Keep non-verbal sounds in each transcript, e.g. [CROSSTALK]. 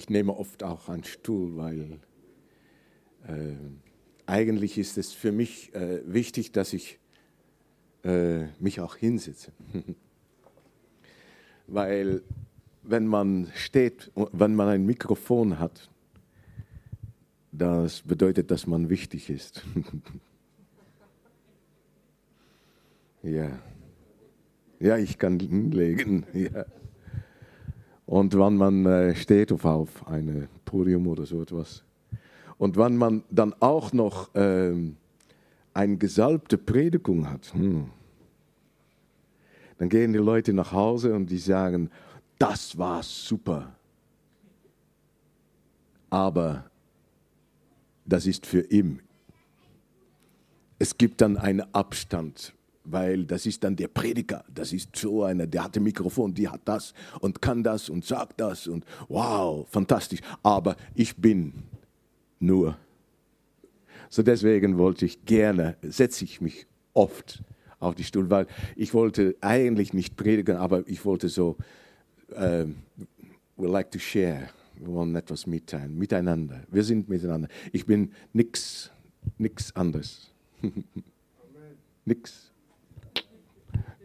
ich nehme oft auch einen Stuhl, weil äh, eigentlich ist es für mich äh, wichtig, dass ich äh, mich auch hinsetze. [LAUGHS] weil wenn man steht, wenn man ein Mikrofon hat, das bedeutet, dass man wichtig ist. [LAUGHS] ja. Ja, ich kann hinlegen. [LAUGHS] Ja. Und wenn man äh, steht auf, auf einem Podium oder so etwas. Und wenn man dann auch noch ähm, eine gesalbte Predigung hat, hm, dann gehen die Leute nach Hause und die sagen, das war super. Aber das ist für ihn. Es gibt dann einen Abstand weil das ist dann der Prediger, das ist so einer, der hat ein Mikrofon, die hat das und kann das und sagt das und wow, fantastisch. Aber ich bin nur. So deswegen wollte ich gerne, setze ich mich oft auf die Stuhl, weil ich wollte eigentlich nicht predigen, aber ich wollte so, uh, we like to share, wir wollen etwas mitteilen, miteinander. Wir sind miteinander. Ich bin nichts, nichts anderes. [LAUGHS] nix.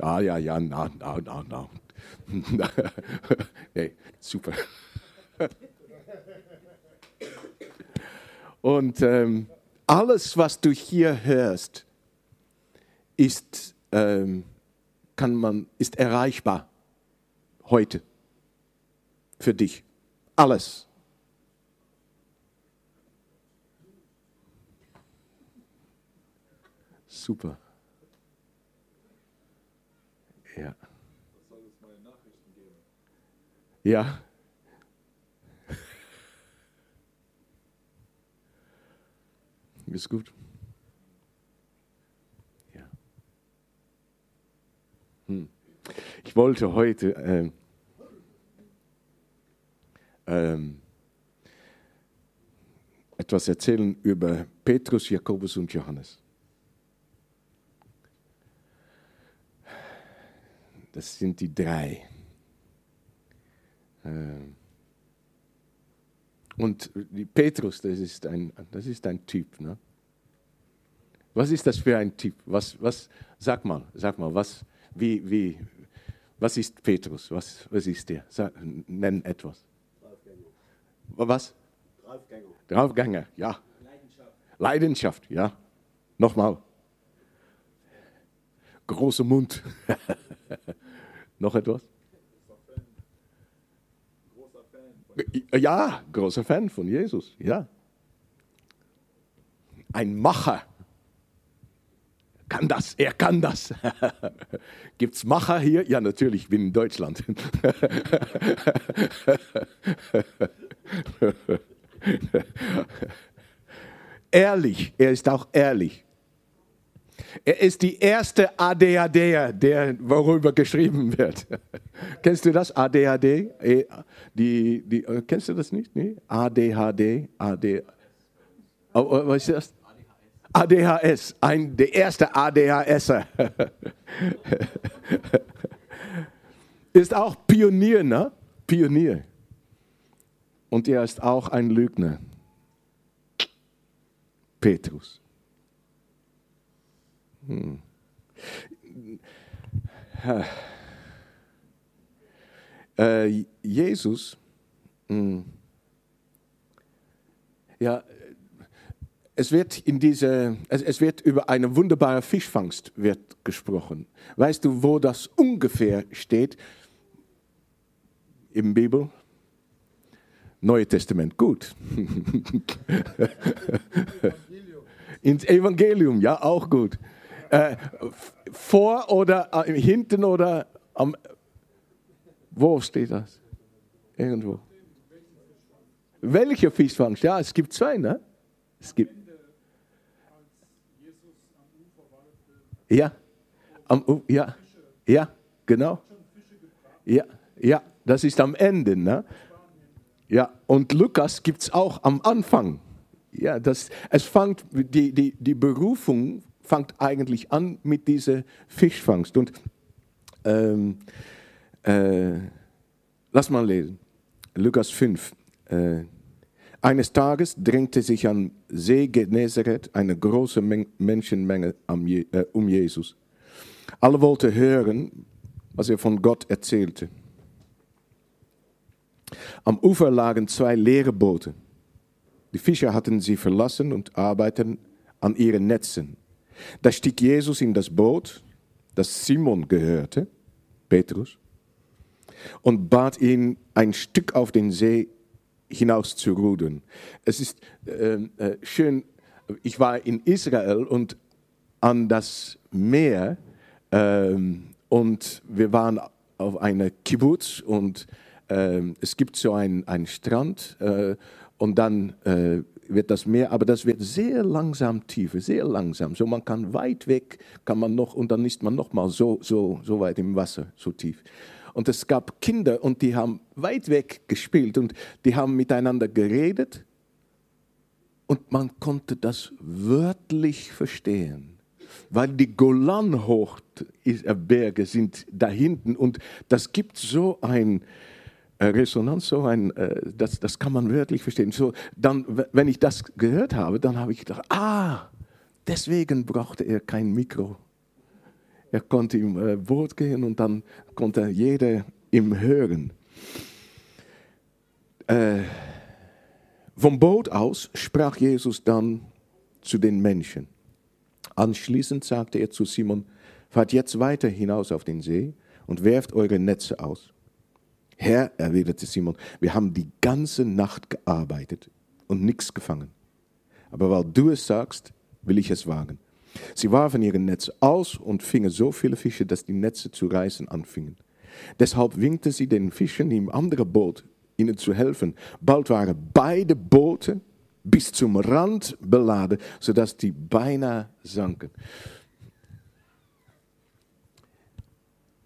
Ja, ja, ja, na, na, na, na. [LAUGHS] hey, super. [LAUGHS] Und ähm, alles, was du hier hörst, ist, ähm, kann man, ist erreichbar heute für dich. Alles. Super. Ja. soll es meine Nachrichten geben? Ja. [LAUGHS] Ist gut. Ja. Hm. Ich wollte heute ähm, ähm, etwas erzählen über Petrus, Jakobus und Johannes. Das sind die drei. Ähm. Und Petrus, das ist ein, das ist ein Typ. Ne? Was ist das für ein Typ? Was, was, sag mal, sag mal, was, wie, wie, was ist Petrus? Was, was ist der? Sag, nenn etwas. Draufgänger. Was? Draufgänger. Draufgänger, ja. Leidenschaft. Leidenschaft, ja. Nochmal. Großer Mund. [LAUGHS] Noch etwas? Ja, großer Fan von Jesus, ja. Ein Macher. Kann das, er kann das. [LAUGHS] Gibt es Macher hier? Ja, natürlich, ich bin in Deutschland. [LAUGHS] ehrlich, er ist auch ehrlich. Er ist die erste ADHD, der, worüber geschrieben wird. [LAUGHS] kennst du das? ADHD? E, die, die, äh, kennst du das nicht? Nee? ADHD? AD, oh, oh, was ist das? ADHS, ein, der erste ADHSer. [LAUGHS] ist auch Pionier, ne? Pionier. Und er ist auch ein Lügner. Petrus. Hm. Äh, Jesus, hm. ja, es wird in diese, es, es wird über eine wunderbare Fischfangst wird gesprochen. Weißt du, wo das ungefähr steht? Im Bibel? Neue Testament, gut. [LAUGHS] Ins Evangelium, ja, auch gut. Äh, vor oder äh, hinten oder am. Wo steht das? Irgendwo. Welcher Fischfangst? Ja, es gibt zwei, ne? Es gibt. Ja, am, ja, ja, genau. Ja, ja, das ist am Ende, ne? Ja, und Lukas gibt es auch am Anfang. Ja, das, es fängt, die, die, die Berufung fängt eigentlich an mit dieser Fischfangst. Und ähm, äh, lass mal lesen. Lukas 5, Äh, eines Tages drängte sich am See Genezareth eine große Men Menschenmenge Je äh, um Jesus. Alle wollten hören, was er von Gott erzählte. Am Ufer lagen zwei leere Boote. Die Fischer hatten sie verlassen und arbeiteten an ihren Netzen. Da stieg Jesus in das Boot, das Simon gehörte, Petrus, und bat ihn, ein Stück auf den See hinaus zu rudern. Es ist äh, äh, schön, ich war in Israel und an das Meer äh, und wir waren auf einer Kibbutz und ähm, es gibt so einen, einen Strand äh, und dann äh, wird das Meer, aber das wird sehr langsam tiefer, sehr langsam. So man kann weit weg, kann man noch und dann ist man noch mal so, so, so weit im Wasser, so tief. Und es gab Kinder und die haben weit weg gespielt und die haben miteinander geredet und man konnte das wörtlich verstehen, weil die Golanhochberge sind da hinten und das gibt so ein Resonanz, so ein, äh, das, das kann man wörtlich verstehen. So, dann, wenn ich das gehört habe, dann habe ich gedacht, ah, deswegen brauchte er kein Mikro. Er konnte im äh, Boot gehen und dann konnte jeder ihm hören. Äh, vom Boot aus sprach Jesus dann zu den Menschen. Anschließend sagte er zu Simon, fahrt jetzt weiter hinaus auf den See und werft eure Netze aus. Herr, erwiderte Simon, wir haben die ganze Nacht gearbeitet und nichts gefangen. Aber weil du es sagst, will ich es wagen. Sie warfen ihre Netze aus und fingen so viele Fische, dass die Netze zu reißen anfingen. Deshalb winkte sie den Fischen im anderen Boot, ihnen zu helfen. Bald waren beide Boote bis zum Rand beladen, sodass die beinahe sanken.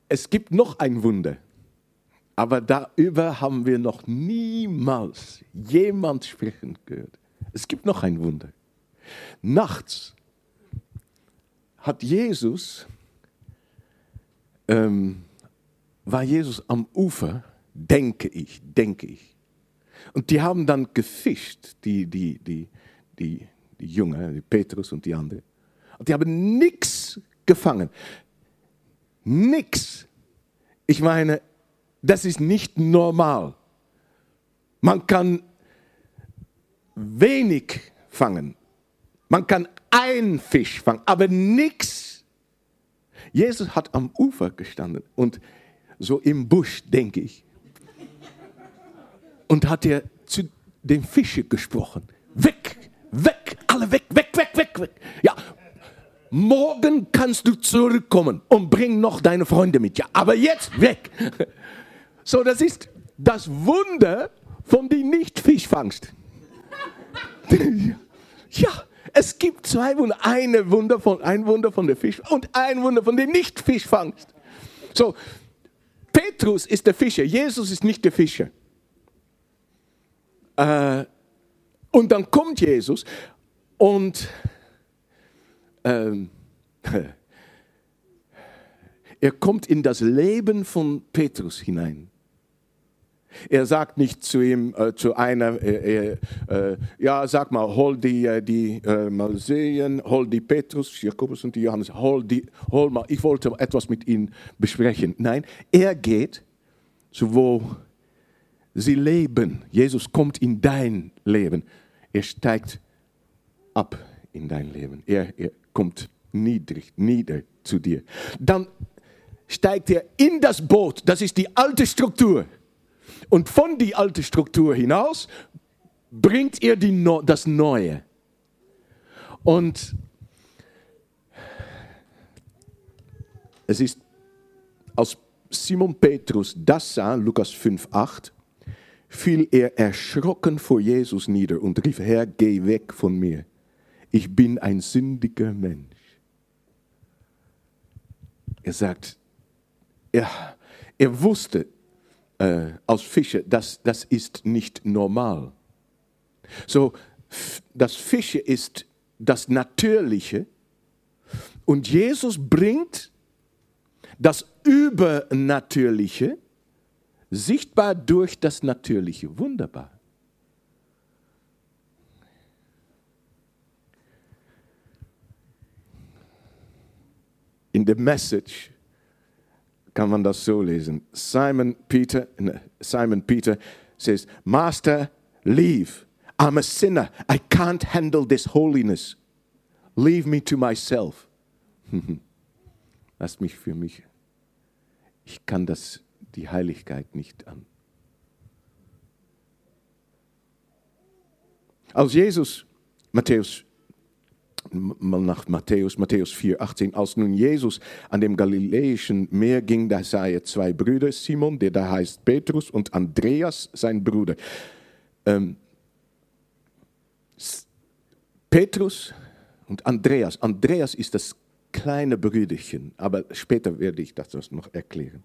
Es gibt noch ein Wunder, aber darüber haben wir noch niemals jemand sprechen gehört. Es gibt noch ein Wunder. Nachts hat Jesus, ähm, war Jesus am Ufer, denke ich, denke ich. Und die haben dann gefischt, die, die, die, die, die Jünger, die Petrus und die anderen. Und die haben nichts gefangen. Nichts. Ich meine, das ist nicht normal. Man kann wenig fangen. Man kann ein Fisch fangen, aber nichts. Jesus hat am Ufer gestanden und so im Busch, denke ich. Und hat er zu den Fischen gesprochen. Weg, weg, alle weg, weg, weg, weg, weg. Ja, morgen kannst du zurückkommen und bring noch deine Freunde mit. Ja, aber jetzt weg. So, das ist das Wunder von die Nicht-Fischfangst. [LAUGHS] ja, es gibt zwei Wunder. Eine Wunder von, ein Wunder von der Fisch und ein Wunder von der Nicht-Fischfangst. So, Petrus ist der Fischer, Jesus ist nicht der Fischer. Äh, und dann kommt Jesus und ähm, [LAUGHS] er kommt in das Leben von Petrus hinein. Er sagt nicht zu ihm, äh, zu einer, äh, äh, ja, sag mal, hol die, äh, die äh, mal sehen, hol die Petrus, Jakobus und die Johannes, hol, die, hol mal, ich wollte etwas mit ihnen besprechen. Nein, er geht, so wo sie leben. Jesus kommt in dein Leben. Er steigt ab in dein Leben. Er, er kommt niedrig, nieder zu dir. Dann steigt er in das Boot. Das ist die alte Struktur. Und von die alte Struktur hinaus bringt er die, das Neue. Und es ist, als Simon Petrus das sah, Lukas 5, 8, fiel er erschrocken vor Jesus nieder und rief, Herr, geh weg von mir. Ich bin ein sündiger Mensch. Er sagt, er, er wusste, äh, als Fische, das, das ist nicht normal. So, das Fische ist das Natürliche und Jesus bringt das Übernatürliche sichtbar durch das Natürliche. Wunderbar. In der Message kann man das so lesen. Simon Peter, Simon Peter says, Master, leave. I'm a sinner. I can't handle this holiness. Leave me to myself. [LAUGHS] Lasst mich für mich. Ich kann das, die Heiligkeit nicht an. Als Jesus, Matthäus, nach Matthäus, Matthäus 4, 18, als nun Jesus an dem galiläischen Meer ging, da sah er zwei Brüder, Simon, der da heißt Petrus, und Andreas, sein Bruder. Ähm, Petrus und Andreas. Andreas ist das kleine Brüderchen, aber später werde ich das noch erklären.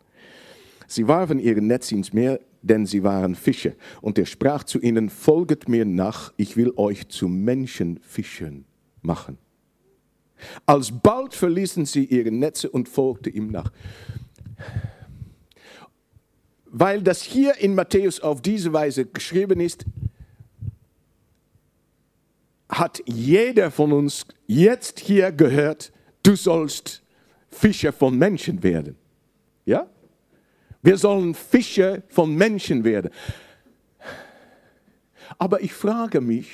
Sie warfen ihre Netze ins Meer, denn sie waren Fische. Und er sprach zu ihnen, folget mir nach, ich will euch zu Menschenfischern machen. Alsbald verließen sie ihre Netze und folgten ihm nach. Weil das hier in Matthäus auf diese Weise geschrieben ist, hat jeder von uns jetzt hier gehört, du sollst Fischer von Menschen werden. Ja? Wir sollen Fischer von Menschen werden. Aber ich frage mich,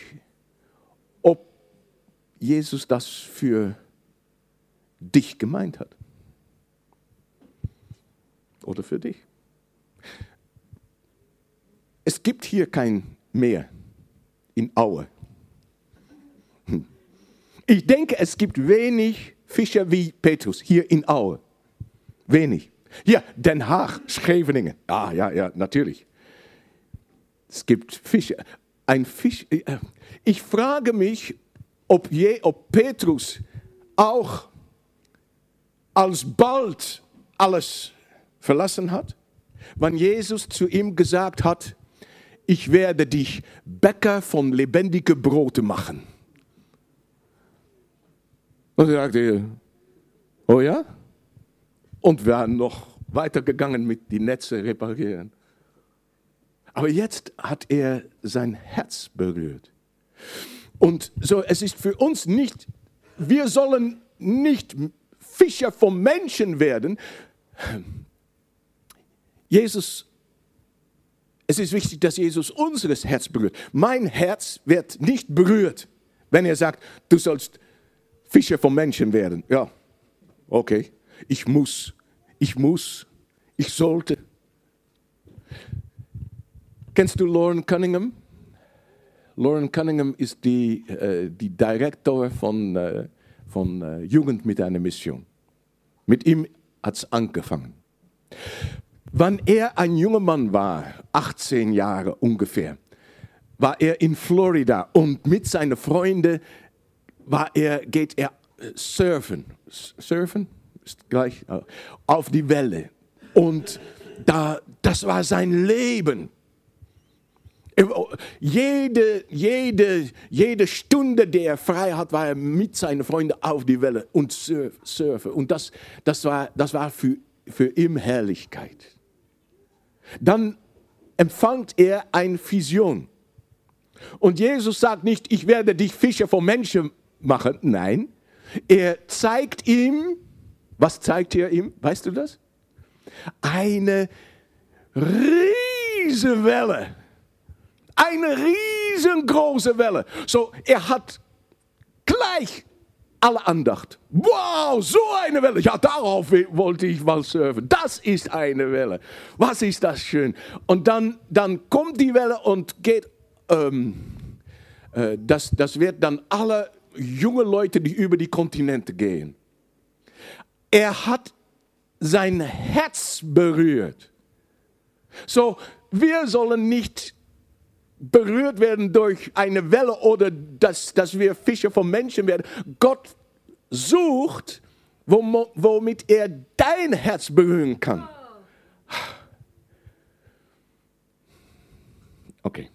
Jesus das für dich gemeint hat. Oder für dich. Es gibt hier kein Meer in Aue. Ich denke, es gibt wenig Fischer wie Petrus hier in Aue. Wenig. Hier, Den Haag, Scheveningen. Ah, ja, ja, natürlich. Es gibt Fische. Ein Fisch. Äh, ich frage mich, ob, je, ob Petrus auch alsbald alles verlassen hat, wann Jesus zu ihm gesagt hat, ich werde dich Bäcker von lebendigen Brote machen. Und er sagte, oh ja? und werden noch weitergegangen mit die Netze reparieren. Aber jetzt hat er sein Herz berührt. Und so, es ist für uns nicht, wir sollen nicht Fischer vom Menschen werden. Jesus, es ist wichtig, dass Jesus unseres Herz berührt. Mein Herz wird nicht berührt, wenn er sagt, du sollst Fischer vom Menschen werden. Ja, okay ich muss, ich muss, ich sollte. Kennst du Lauren Cunningham? Lauren Cunningham ist die, äh, die Direktor von, äh, von äh, Jugend mit einer Mission. Mit ihm hat es angefangen. Wann er ein junger Mann war, 18 Jahre ungefähr, war er in Florida und mit seinen Freunden war er, geht er äh, surfen. Surfen? ist gleich äh, auf die Welle. Und da, das war sein Leben. Jede, jede, jede Stunde, die er frei hat, war er mit seinen Freunden auf die Welle und surfen. Und das, das war, das war für, für ihn Herrlichkeit. Dann empfängt er eine Vision. Und Jesus sagt nicht, ich werde dich Fischer von Menschen machen. Nein, er zeigt ihm, was zeigt er ihm? Weißt du das? Eine riesige Welle. Eine riesengroße Welle. So, er hat gleich alle Andacht. Wow, so eine Welle. Ja, darauf wollte ich mal surfen. Das ist eine Welle. Was ist das schön. Und dann, dann kommt die Welle und geht, ähm, äh, das, das wird dann alle junge Leute, die über die Kontinente gehen. Er hat sein Herz berührt. So, wir sollen nicht berührt werden durch eine Welle oder dass, dass wir Fische von Menschen werden. Gott sucht, womit er dein Herz berühren kann. Okay.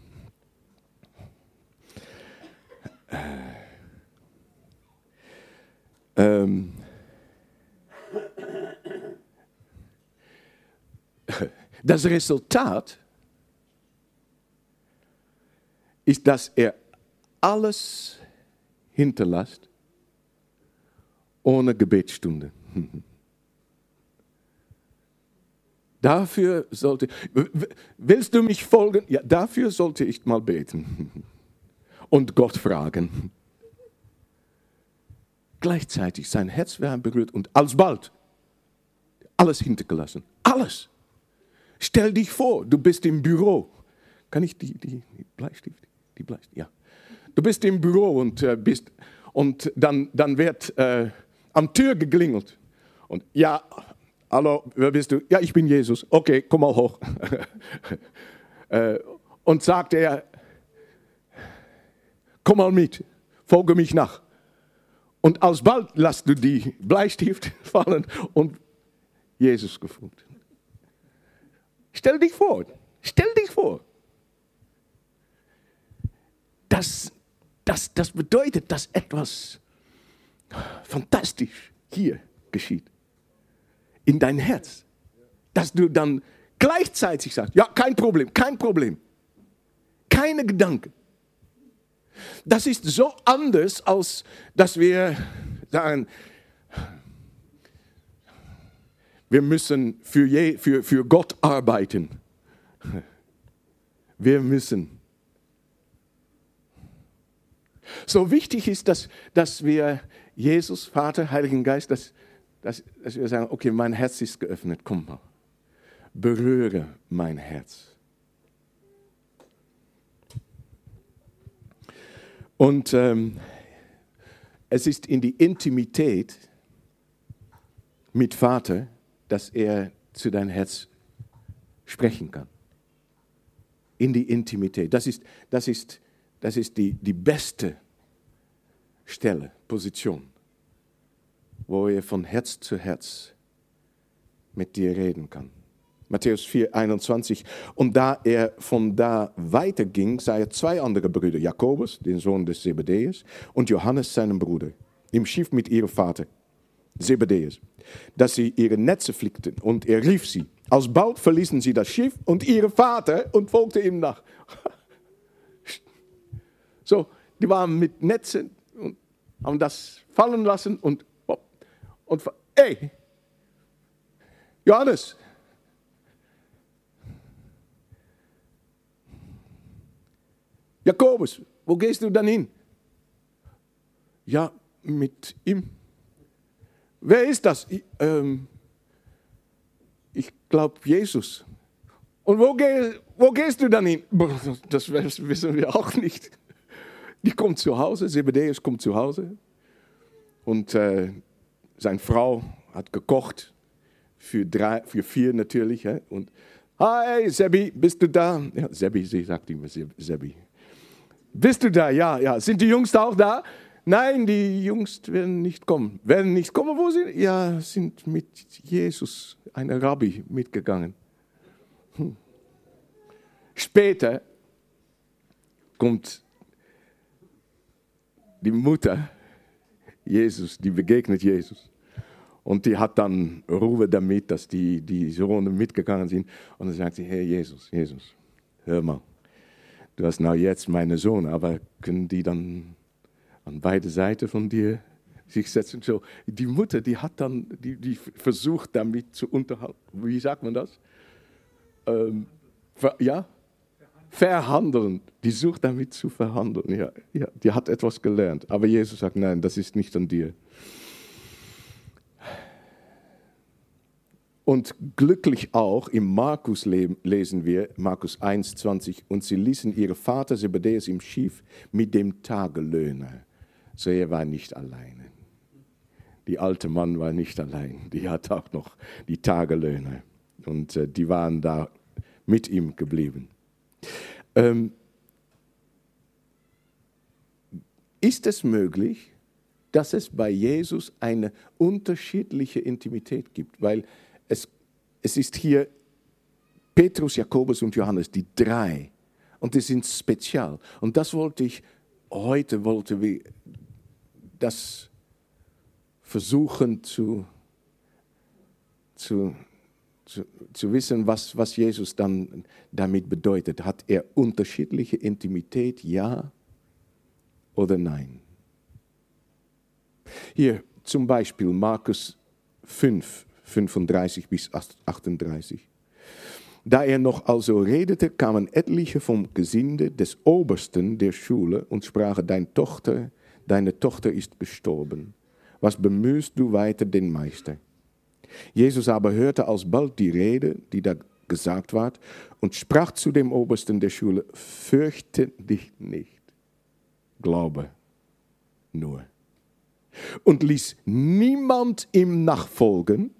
Ähm. Das Resultat ist, dass er alles hinterlässt ohne Gebetsstunde. [LAUGHS] Dafür sollte, willst du mich folgen? Ja, dafür sollte ich mal beten [LAUGHS] und Gott fragen. [LAUGHS] Gleichzeitig sein Herz werden berührt und alsbald alles hintergelassen. Alles. Stell dich vor, du bist im Büro. Kann ich die, die, die Bleistift? Die Bleistift, ja. Du bist im Büro und äh, bist und dann, dann wird äh, am Tür geklingelt. Und ja, hallo, wer bist du? Ja, ich bin Jesus. Okay, komm mal hoch. [LAUGHS] äh, und sagt er, komm mal mit, folge mich nach. Und alsbald lässt du die Bleistift [LAUGHS] fallen und Jesus gefunden. Stell dich vor, stell dich vor. Das, das, das bedeutet, dass etwas fantastisch hier geschieht. In dein Herz. Dass du dann gleichzeitig sagst, ja, kein Problem, kein Problem. Keine Gedanken. Das ist so anders, als dass wir sagen, wir müssen für, je, für, für Gott arbeiten. Wir müssen. So wichtig ist, dass, dass wir Jesus, Vater, Heiligen Geist, dass, dass, dass wir sagen, okay, mein Herz ist geöffnet, komm mal, berühre mein Herz. Und ähm, es ist in die Intimität mit Vater, dass er zu deinem Herz sprechen kann. In die Intimität. Das ist, das ist, das ist die, die beste Stelle, Position, wo er von Herz zu Herz mit dir reden kann. Matthäus 4, 21. Und da er von da weiterging, sah er zwei andere Brüder, Jakobus, den Sohn des Zebedeus, und Johannes, seinen Bruder, im Schiff mit ihrem Vater, Zebedeus, dass sie ihre Netze flickten. Und er rief sie. Alsbald verließen sie das Schiff und ihren Vater und folgte ihm nach. So, die waren mit Netzen und haben das fallen lassen und, und ey, Johannes, Jakobus, wo gehst du dann hin? Ja, mit ihm. Wer ist das? Ich, ähm, ich glaube Jesus. Und wo, geh, wo, gehst du dann hin? Das wissen wir auch nicht. Die kommt zu Hause, Zebedeus kommt zu Hause. Und äh, seine Frau hat gekocht, für, drei, für vier natürlich. Hè? Und, hi, Sebi, bist du da? Ja, Sebi, sie sagt immer Sebi. Bist du da? Ja, ja. Sind die Jungs auch da? Nein, die Jungs werden nicht kommen. Werden nicht kommen, wo sie? Ja, sind mit Jesus, einem Rabbi, mitgegangen. Hm. Später kommt die Mutter Jesus, die begegnet Jesus. Und die hat dann Ruhe damit, dass die, die Sohne mitgegangen sind. Und dann sagt sie, hey Jesus, Jesus, hör mal du hast now jetzt meine Sohn, aber können die dann an beide Seiten von dir sich setzen? So, die Mutter, die hat dann, die, die versucht damit zu unterhalten. Wie sagt man das? Ähm, ja? Verhandeln. Die sucht damit zu verhandeln. Ja, ja, die hat etwas gelernt. Aber Jesus sagt, nein, das ist nicht an dir. Und glücklich auch im Markus lesen wir, Markus 1,20, und sie ließen ihre Vater Zebedeus im Schiff mit dem Tagelöhner. So er war nicht alleine. Die alte Mann war nicht allein, die hat auch noch die Tagelöhner. Und äh, die waren da mit ihm geblieben. Ähm, ist es möglich, dass es bei Jesus eine unterschiedliche Intimität gibt? Weil es, es ist hier Petrus, Jakobus und Johannes, die drei. Und die sind spezial. Und das wollte ich, heute wollte wir das versuchen zu, zu, zu, zu wissen, was, was Jesus dann damit bedeutet. Hat er unterschiedliche Intimität, ja oder nein? Hier zum Beispiel Markus 5, 35 bis 38. Da er noch also redete, kamen etliche vom Gesinde des Obersten der Schule und sprachen, deine Tochter, deine Tochter ist gestorben. Was bemühst du weiter den Meister? Jesus aber hörte alsbald die Rede, die da gesagt ward, und sprach zu dem Obersten der Schule, fürchte dich nicht, glaube nur. Und ließ niemand ihm nachfolgen,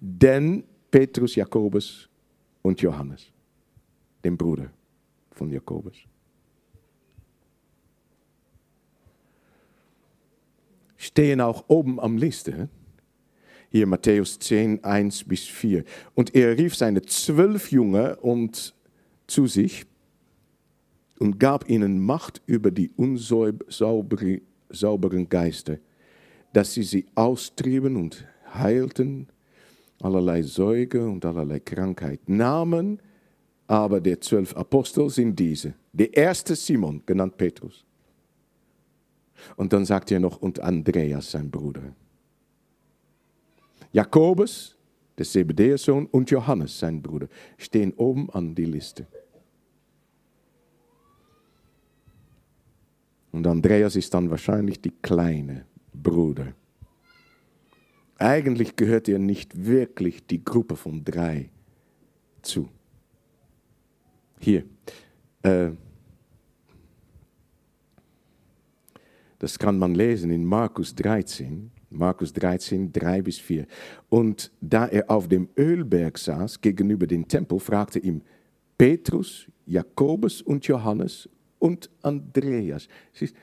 denn Petrus, Jakobus und Johannes, dem Bruder von Jakobus. Stehen auch oben am Liste. Hier Matthäus 10, 1 bis 4. Und er rief seine zwölf Jünger und zu sich und gab ihnen Macht über die unsauberen Geister, dass sie sie austrieben und heilten allerlei Säuge und allerlei Krankheit. Namen aber der zwölf Apostel sind diese. Der erste Simon, genannt Petrus. Und dann sagt er noch, und Andreas, sein Bruder. Jakobus, der Zebedäus-Sohn, und Johannes, sein Bruder, stehen oben an die Liste. Und Andreas ist dann wahrscheinlich die kleine Bruder. Eigentlich gehört er nicht wirklich die Gruppe von drei zu. Hier. Äh, das kann man lesen in Markus 13. Markus 13, 3 bis 4. Und da er auf dem Ölberg saß, gegenüber dem Tempel, fragte ihm Petrus, Jakobus und Johannes und Andreas. Siehst,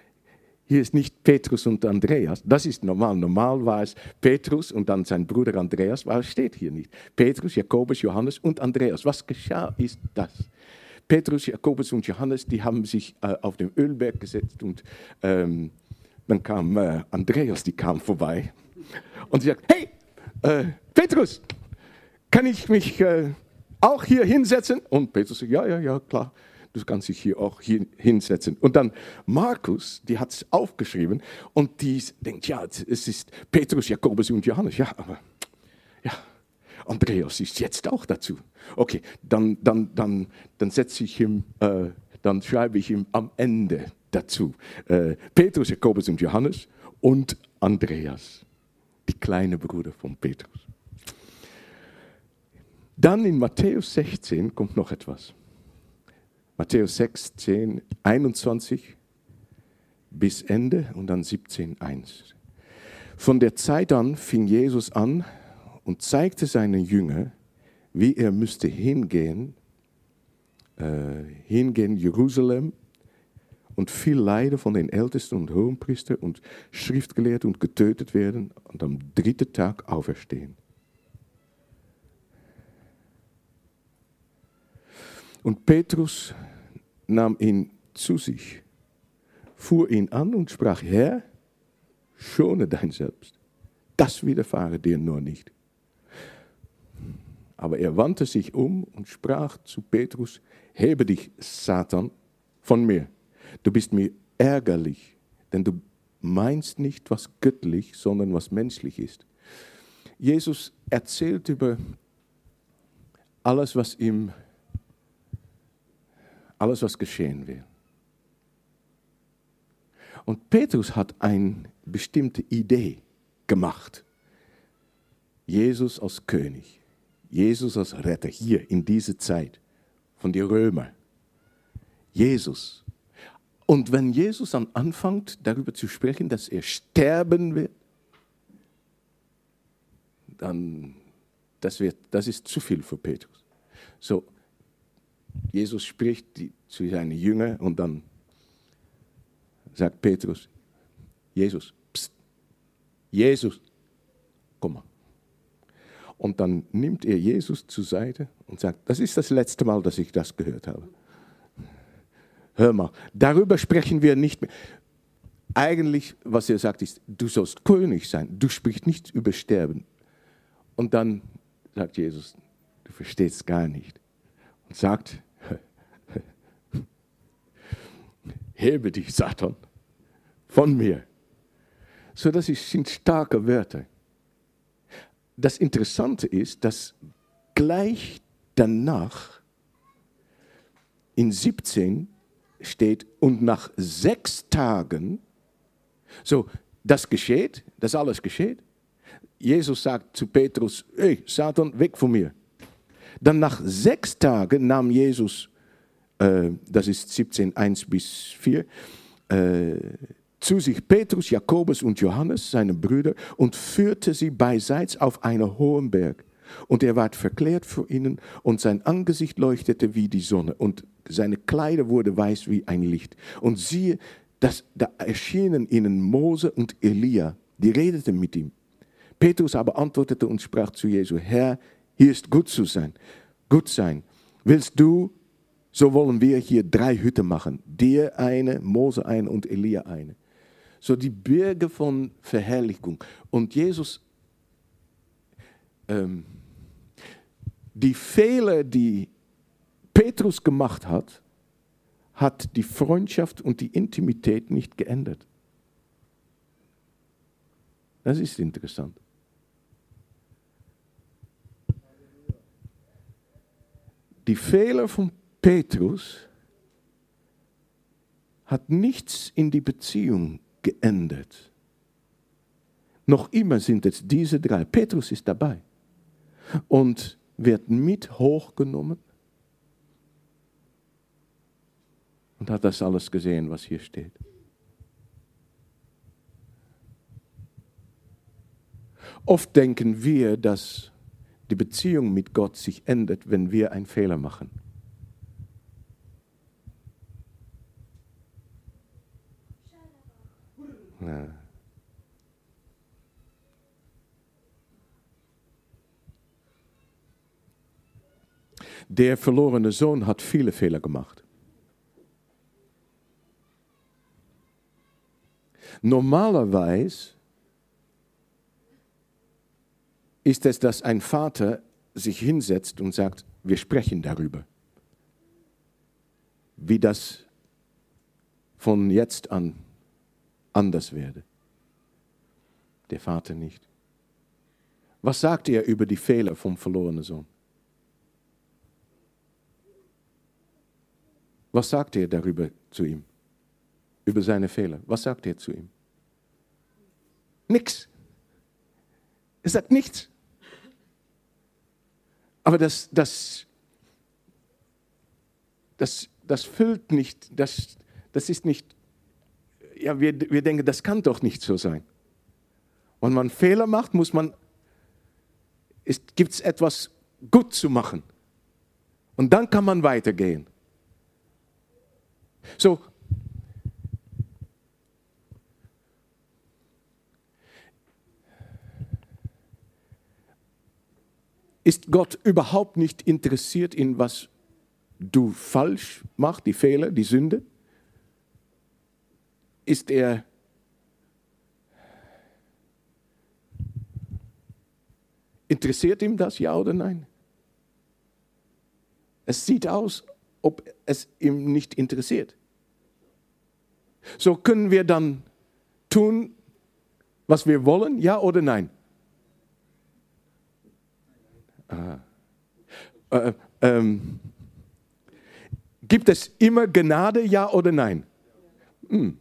hier ist nicht Petrus und Andreas. Das ist normal. Normal war es Petrus und dann sein Bruder Andreas, aber steht hier nicht. Petrus, Jakobus, Johannes und Andreas. Was geschah, ist das. Petrus, Jakobus und Johannes, die haben sich äh, auf den Ölberg gesetzt und ähm, dann kam äh, Andreas, die kam vorbei und sie sagt, hey, äh, Petrus, kann ich mich äh, auch hier hinsetzen? Und Petrus sagt, ja, ja, ja, klar du kannst dich hier auch hier hinsetzen. Und dann Markus, die hat es aufgeschrieben und die denkt, ja, es ist Petrus, Jakobus und Johannes. Ja, aber ja, Andreas ist jetzt auch dazu. Okay, dann, dann, dann, dann setze ich ihm, äh, dann schreibe ich ihm am Ende dazu. Äh, Petrus, Jakobus und Johannes und Andreas, die kleine Bruder von Petrus. Dann in Matthäus 16 kommt noch etwas. Matthäus 6, 10, 21 bis Ende und dann 17, 1. Von der Zeit an fing Jesus an und zeigte seinen Jünger, wie er müsste hingehen, äh, hingehen Jerusalem und viel Leiden von den Ältesten und Hohenpriester und Schriftgelehrten und getötet werden und am dritten Tag auferstehen. Und Petrus nahm ihn zu sich, fuhr ihn an und sprach, Herr, schone dein Selbst, das widerfahre dir nur nicht. Aber er wandte sich um und sprach zu Petrus, hebe dich, Satan, von mir. Du bist mir ärgerlich, denn du meinst nicht, was göttlich, sondern was menschlich ist. Jesus erzählt über alles, was ihm alles, was geschehen will. Und Petrus hat eine bestimmte Idee gemacht. Jesus als König, Jesus als Retter hier in dieser Zeit von den Römern. Jesus. Und wenn Jesus dann anfängt, darüber zu sprechen, dass er sterben wird, dann das, wird, das ist zu viel für Petrus. So, Jesus spricht die, zu seinen Jüngern und dann sagt Petrus, Jesus, pst, Jesus, komm mal. Und dann nimmt er Jesus zur Seite und sagt, das ist das letzte Mal, dass ich das gehört habe. Hör mal, darüber sprechen wir nicht mehr. Eigentlich, was er sagt, ist, du sollst König sein, du sprichst nicht über Sterben. Und dann sagt Jesus, du verstehst gar nicht und sagt, [LAUGHS] hebe dich, Satan, von mir. So, das sind starke Wörter. das Interessante ist, dass gleich danach in 17 steht, und nach sechs Tagen, so, das geschieht, das alles geschieht. Jesus sagt zu Petrus, hey, Satan, weg von mir. Dann nach sechs Tagen nahm Jesus, äh, das ist 17, 1 bis 4, äh, zu sich Petrus, Jakobus und Johannes, seine Brüder, und führte sie beiseits auf einen hohen Berg. Und er ward verklärt vor ihnen, und sein Angesicht leuchtete wie die Sonne, und seine Kleider wurde weiß wie ein Licht. Und siehe, das, da erschienen ihnen Mose und Elia, die redeten mit ihm. Petrus aber antwortete und sprach zu Jesu, Herr, hier ist gut zu sein, gut sein. Willst du, so wollen wir hier drei Hütten machen, dir eine, Mose eine und Elia eine. So die Berge von Verherrlichung. Und Jesus, ähm, die Fehler, die Petrus gemacht hat, hat die Freundschaft und die Intimität nicht geändert. Das ist interessant. Die Fehler von Petrus hat nichts in die Beziehung geändert. Noch immer sind es diese drei. Petrus ist dabei und wird mit hochgenommen und hat das alles gesehen, was hier steht. Oft denken wir, dass die Beziehung mit Gott sich ändert, wenn wir einen Fehler machen. Ja. Der verlorene Sohn hat viele Fehler gemacht. Normalerweise ist es, dass ein Vater sich hinsetzt und sagt, wir sprechen darüber, wie das von jetzt an anders werde. Der Vater nicht. Was sagt er über die Fehler vom verlorenen Sohn? Was sagt er darüber zu ihm? Über seine Fehler. Was sagt er zu ihm? Nix. Er sagt nichts. Aber das, das, das, das füllt nicht, das, das ist nicht, ja, wir, wir denken, das kann doch nicht so sein. Wenn man Fehler macht, muss man, gibt es etwas gut zu machen. Und dann kann man weitergehen. So, ist Gott überhaupt nicht interessiert in was du falsch machst, die Fehler, die Sünde? Ist er interessiert ihm das, ja oder nein? Es sieht aus, ob es ihm nicht interessiert. So können wir dann tun, was wir wollen, ja oder nein? Äh, ähm, gibt es immer Gnade, ja oder nein? Hm.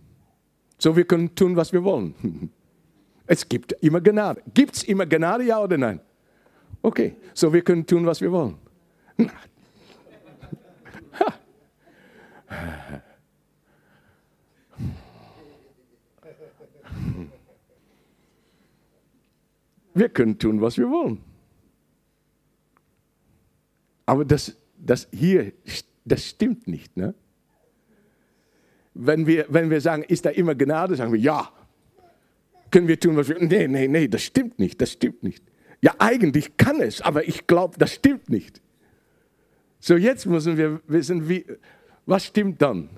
So, wir können tun, was wir wollen. [LAUGHS] Es gibt immer Gnade. Gibt es immer Gnade, ja oder nein? Okay, so wir können tun, was wir wollen. [LAUGHS] Wir können tun, was wir wollen. Aber das, das hier, das stimmt nicht. Ne? Wenn, wir, wenn wir sagen, ist da immer Gnade, sagen wir ja. Können wir tun, was wir. Nee, nee, nee, das stimmt nicht, das stimmt nicht. Ja, eigentlich kann es, aber ich glaube, das stimmt nicht. So, jetzt müssen wir wissen, wie, was stimmt dann?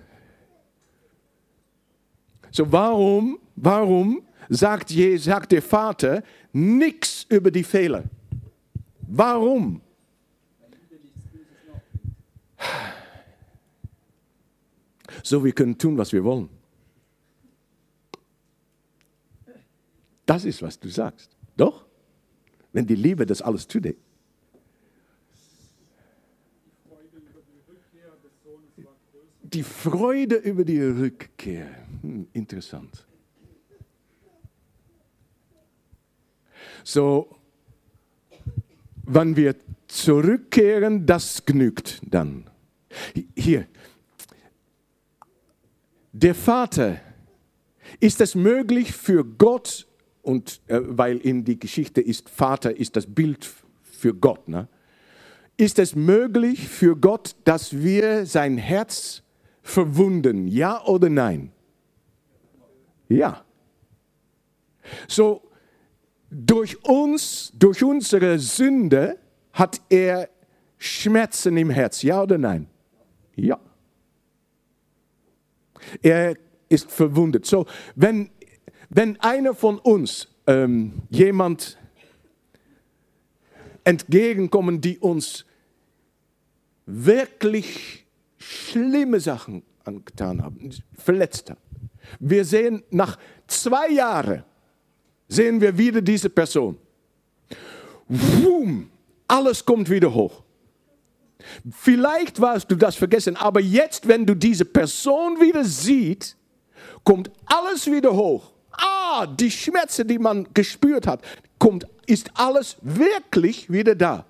So, warum, warum sagt, sagt der Vater nichts über die Fehler? Warum? So, wir können tun, was wir wollen. Das ist, was du sagst. Doch? wenn die Liebe das alles zudeckt. Die Freude über die Rückkehr. Hm, interessant. So, wenn wir zurückkehren, das genügt dann. Hier, der Vater, ist es möglich für Gott, und äh, weil in die Geschichte ist Vater ist das Bild für Gott, ne? ist es möglich für Gott, dass wir sein Herz verwunden, ja oder nein? Ja. So, durch uns, durch unsere Sünde hat er Schmerzen im Herz, ja oder nein? Ja. Er ist verwundet. So, wenn, wenn einer von uns ähm, jemand entgegenkommen, die uns wirklich schlimme Sachen angetan haben, verletzt haben. Wir sehen nach zwei Jahren, sehen wir wieder diese Person. Boom, alles kommt wieder hoch. Vielleicht warst du das vergessen, aber jetzt, wenn du diese Person wieder siehst, kommt alles wieder hoch. Ah, die Schmerzen, die man gespürt hat, kommt, ist alles wirklich wieder da.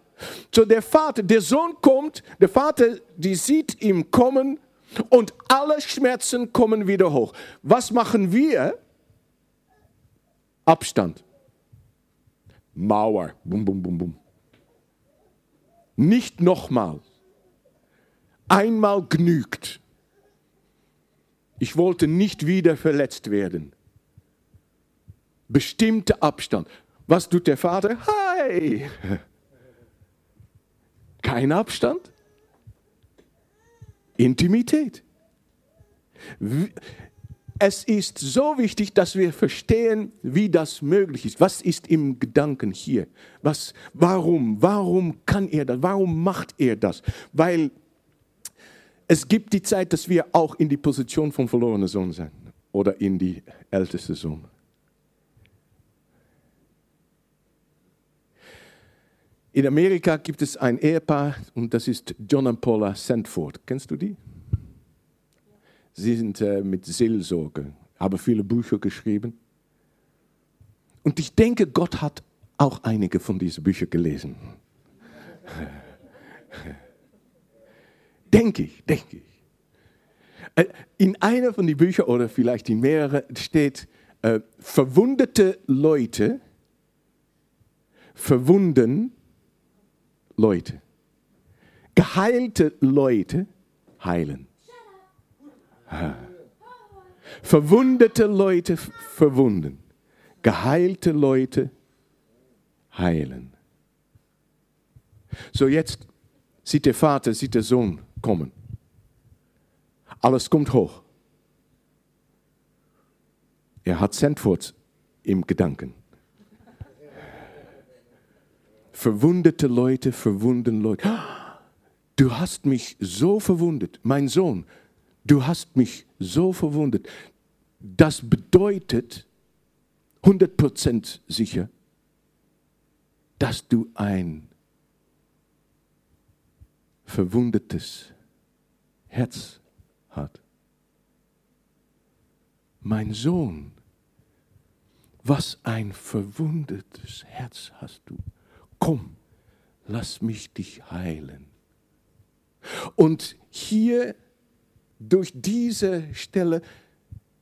So der Vater, der Sohn kommt, der Vater, die sieht ihn kommen und alle Schmerzen kommen wieder hoch. Was machen wir? Abstand. Mauer. Bum, bum, bum, bum. Nicht nochmal. Einmal genügt. Ich wollte nicht wieder verletzt werden. Bestimmter Abstand. Was tut der Vater? Hi! Kein Abstand. Intimität. Es ist so wichtig, dass wir verstehen, wie das möglich ist. Was ist im Gedanken hier? Was, warum? Warum kann er das? Warum macht er das? Weil es gibt die Zeit, dass wir auch in die Position von verlorener Sohn sind oder in die älteste Sohn. In Amerika gibt es ein Ehepaar und das ist John und Paula Sandford. Kennst du die? Sie sind äh, mit Seelsorge, haben viele Bücher geschrieben. Und ich denke, Gott hat auch einige von diesen Büchern gelesen. denke ich, denke ich. Äh, in einer von den Büchern oder vielleicht in mehreren steht, äh, verwundete Leute verwunden Leute. Geheilte Leute heilen. Verwundete Leute verwunden. Geheilte Leute heilen. So jetzt sieht der Vater, sieht der Sohn kommen. Alles kommt hoch. Er hat Sandford im Gedanken. Verwundete Leute, verwunden Leute. Du hast mich so verwundet, mein Sohn, du hast mich so verwundet. Das bedeutet 100% sicher, dass du ein verwundetes Herz hast. Mein Sohn, was ein verwundetes Herz hast du. Komm, lass mich dich heilen. Und hier durch diese Stelle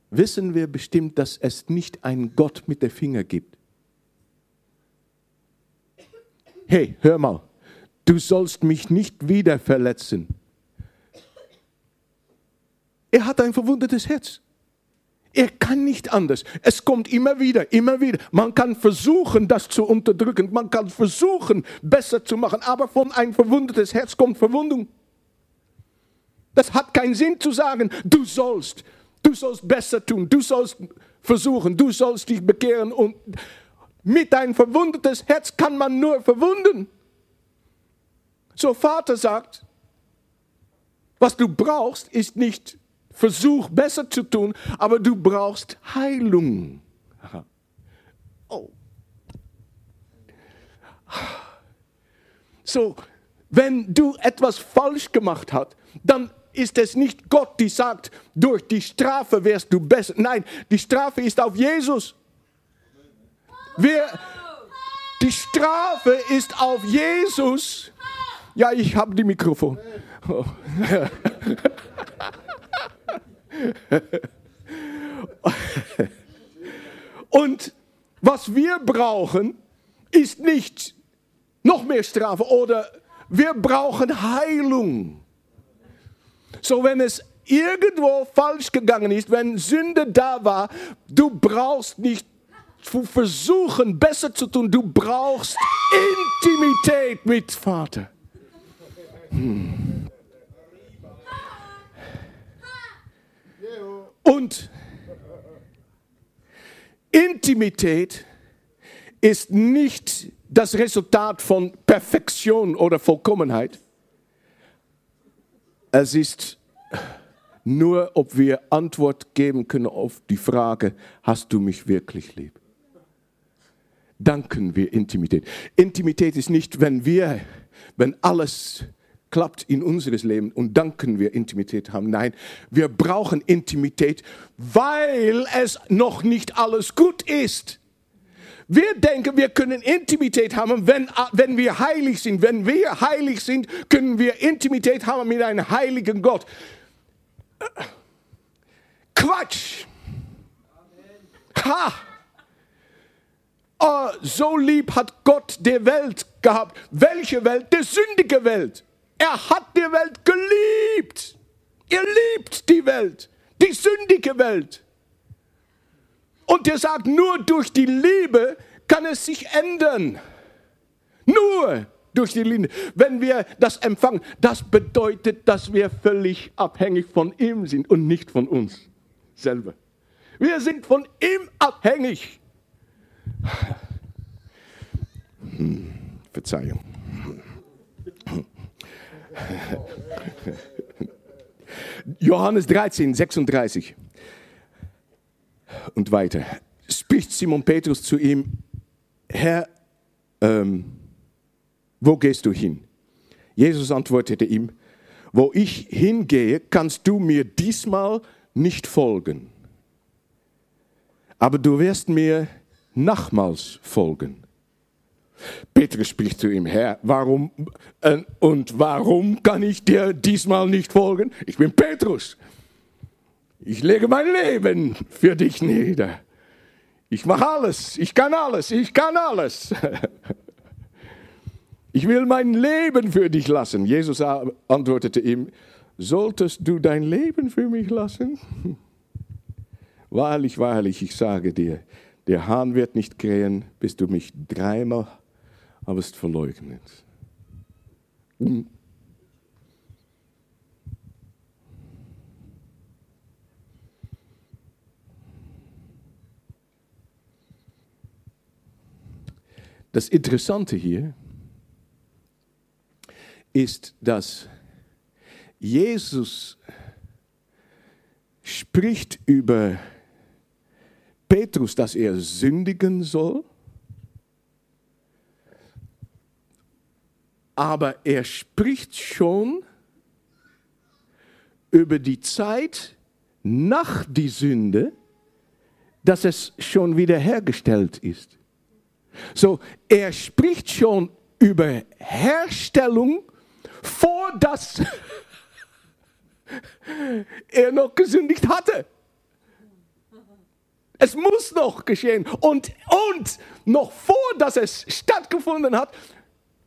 wissen wir bestimmt, dass es nicht einen Gott mit der Finger gibt. Hey, hör mal, du sollst mich nicht wieder verletzen. Er hat ein verwundetes Herz. Er kann nicht anders. Es kommt immer wieder, immer wieder. Man kann versuchen, das zu unterdrücken. Man kann versuchen, besser zu machen. Aber von ein verwundetes Herz kommt Verwundung. Das hat keinen Sinn zu sagen, du sollst, du sollst besser tun, du sollst versuchen, du sollst dich bekehren und mit ein verwundetes Herz kann man nur verwunden. So Vater sagt, was du brauchst, ist nicht Versuch besser zu tun, aber du brauchst Heilung. Oh. So, wenn du etwas falsch gemacht hast, dann ist es nicht Gott, die sagt, durch die Strafe wärst du besser. Nein, die Strafe ist auf Jesus. Wir, die Strafe ist auf Jesus. Ja, ich habe die Mikrofon. Oh. Und was wir brauchen, ist nicht noch mehr Strafe oder wir brauchen Heilung. So, wenn es irgendwo falsch gegangen ist, wenn Sünde da war, du brauchst nicht zu versuchen, besser zu tun, du brauchst Intimität mit Vater. Hm. Und Intimität ist nicht das Resultat von Perfektion oder Vollkommenheit. Es ist nur, ob wir Antwort geben können auf die Frage, hast du mich wirklich lieb? Danken wir Intimität. Intimität ist nicht, wenn wir, wenn alles klappt in unseres Leben und danken wir Intimität haben. Nein, wir brauchen Intimität, weil es noch nicht alles gut ist. Wir denken, wir können Intimität haben, wenn, wenn wir heilig sind. Wenn wir heilig sind, können wir Intimität haben mit einem heiligen Gott. Quatsch! Ha! Oh, so lieb hat Gott der Welt gehabt. Welche Welt? Die sündige Welt. Er hat die Welt geliebt. Er liebt die Welt, die sündige Welt. Und er sagt, nur durch die Liebe kann es sich ändern. Nur durch die Liebe. Wenn wir das empfangen, das bedeutet, dass wir völlig abhängig von ihm sind und nicht von uns selber. Wir sind von ihm abhängig. Hm, Verzeihung. Johannes 13, 36 und weiter. Spricht Simon Petrus zu ihm, Herr, ähm, wo gehst du hin? Jesus antwortete ihm, wo ich hingehe, kannst du mir diesmal nicht folgen. Aber du wirst mir nachmals folgen. Petrus spricht zu ihm, Herr, warum äh, und warum kann ich dir diesmal nicht folgen? Ich bin Petrus. Ich lege mein Leben für dich nieder. Ich mache alles, ich kann alles, ich kann alles. [LAUGHS] Ich will mein Leben für dich lassen. Jesus antwortete ihm, solltest du dein Leben für mich lassen? [LAUGHS] Wahrlich, wahrlich, ich sage dir, der Hahn wird nicht krähen, bis du mich dreimal hast verleugnet. Das Interessante hier ist, dass Jesus spricht über Petrus, dass er sündigen soll, aber er spricht schon über die Zeit nach die Sünde, dass es schon wiederhergestellt ist. So, er spricht schon über Herstellung, vor dass [LAUGHS] er noch gesündigt hatte. Es muss noch geschehen. Und, und noch vor, dass es stattgefunden hat,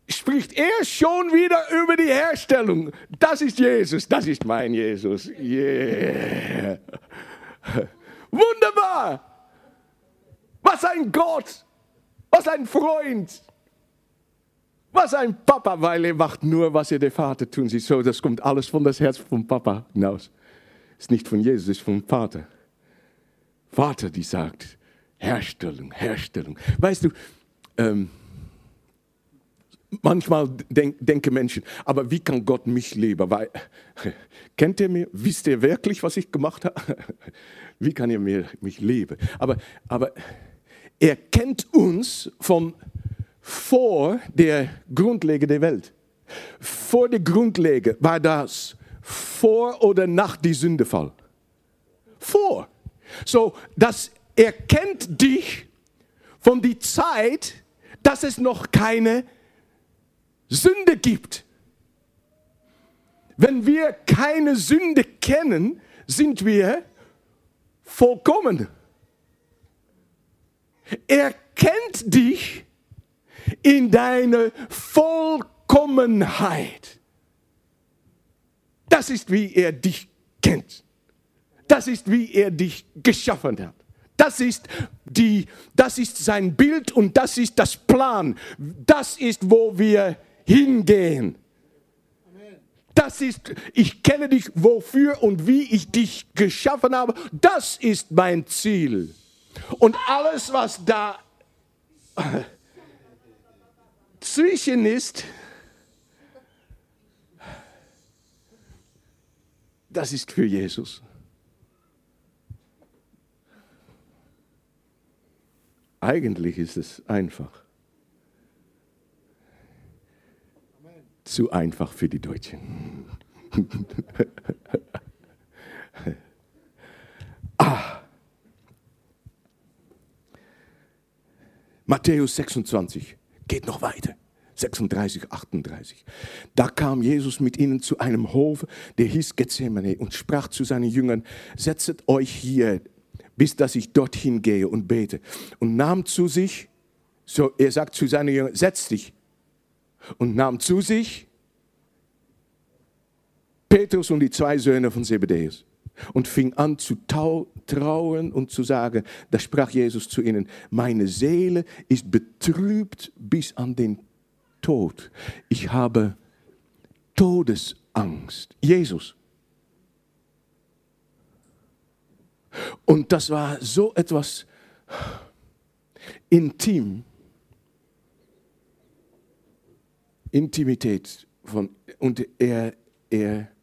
spricht er schon wieder über die Herstellung. Das ist Jesus, das ist mein Jesus. Yeah. [LAUGHS] Wunderbar. Was ein Gott. Was ein Freund. Was ein Papa, weil er macht nur, was er der Vater tun sieht. So, das kommt alles von das Herz vom Papa hinaus. Ist nicht von Jesus, ist vom Vater. Vater, die sagt, Herstellung, Herstellung. Weißt du, ähm, manchmal denk, denken Menschen, aber wie kann Gott mich lieben? Weil, [LAUGHS] kennt ihr mich? Wisst ihr wirklich, was ich gemacht habe? [LAUGHS] Wie kann er mich lieben? Aber, aber er kennt uns von, vor der Grundlage der Welt. Vor der Grundlage war das vor oder nach dem Sündefall. Vor. So, das erkennt dich von der Zeit, dass es noch keine Sünde gibt. Wenn wir keine Sünde kennen, sind wir vollkommen. Er kennt dich in deiner Vollkommenheit. Das ist, wie er dich kennt. Das ist, wie er dich geschaffen hat. Das ist, die, das ist sein Bild und das ist das Plan. Das ist, wo wir hingehen. Das ist, ich kenne dich, wofür und wie ich dich geschaffen habe. Das ist mein Ziel. Und alles, was da zwischen ist, das ist für Jesus. Eigentlich ist es einfach. Zu einfach für die Deutschen. [LAUGHS] ah. Matthäus 26 geht noch weiter. 36, 38. Da kam Jesus mit ihnen zu einem Hof, der hieß Gethsemane, und sprach zu seinen Jüngern: Setzet euch hier, bis dass ich dorthin gehe und bete. Und nahm zu sich, so er sagt zu seinen Jüngern: Setz dich. Und nahm zu sich Petrus und die zwei Söhne von Zebedäus und fing an zu trauen und zu sagen, da sprach Jesus zu ihnen, meine Seele ist betrübt bis an den Tod. Ich habe Todesangst. Jesus. Und das war so etwas intim. Intimität von, und er, er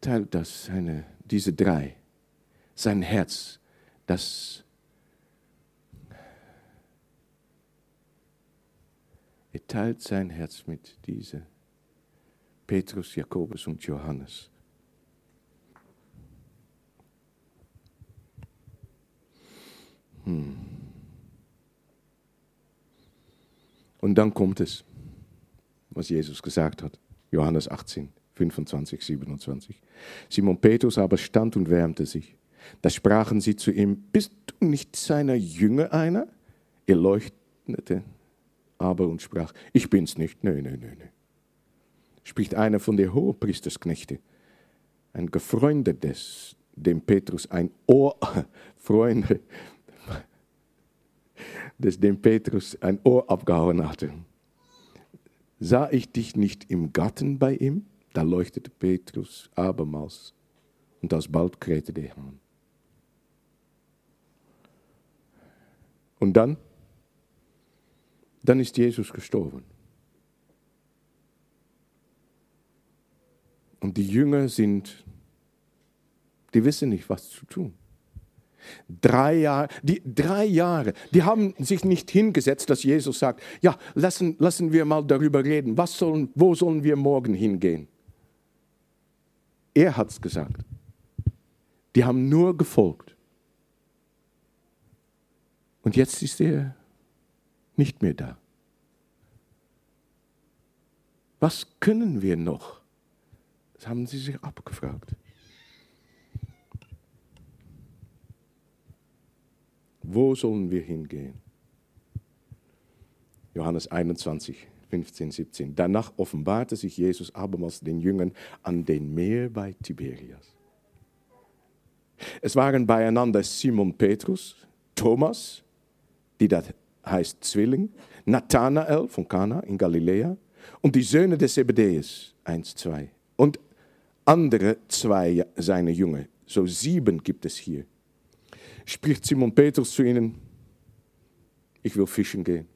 teilt das, seine, diese drei, sein Herz, das er teilt sein Herz mit diese Petrus, Jakobus und Johannes. Hm. Und dann kommt es, was Jesus gesagt hat, Johannes 18. 25, 27. Simon Petrus aber stand und wärmte sich. Da sprachen sie zu ihm, bist du nicht seiner Jünger einer? Er leuchtete aber und sprach, ich bin's nicht. Nö, nö, nö, nö. Spricht einer von der Hohepriestersknechte, ein Gefreundetes, dem Petrus ein Ohr, [LAUGHS] Freunde, [LAUGHS] des dem Petrus ein Ohr abgehauen hatte. Sah ich dich nicht im Garten bei ihm? Da leuchtete Petrus abermals und alsbald krähte der Hahn. Und dann, dann ist Jesus gestorben. Und die Jünger sind, die wissen nicht, was zu tun. Drei Jahre, die drei Jahre, die haben sich nicht hingesetzt, dass Jesus sagt, ja, lassen, lassen wir mal darüber reden, was sollen, wo sollen wir morgen hingehen? Er hat es gesagt. Die haben nur gefolgt. Und jetzt ist er nicht mehr da. Was können wir noch? Das haben sie sich abgefragt. Wo sollen wir hingehen? Johannes 21. 15, 17. Danach offenbarte sich Jesus abermals den Jüngern an den Meer bei Tiberias. Es waren beieinander Simon Petrus, Thomas, die das heißt Zwilling, Nathanael von Kana in Galiläa und die Söhne des Zebedäus, eins, zwei. Und andere zwei seiner Jünger, so sieben gibt es hier. Spricht Simon Petrus zu ihnen, ich will fischen gehen.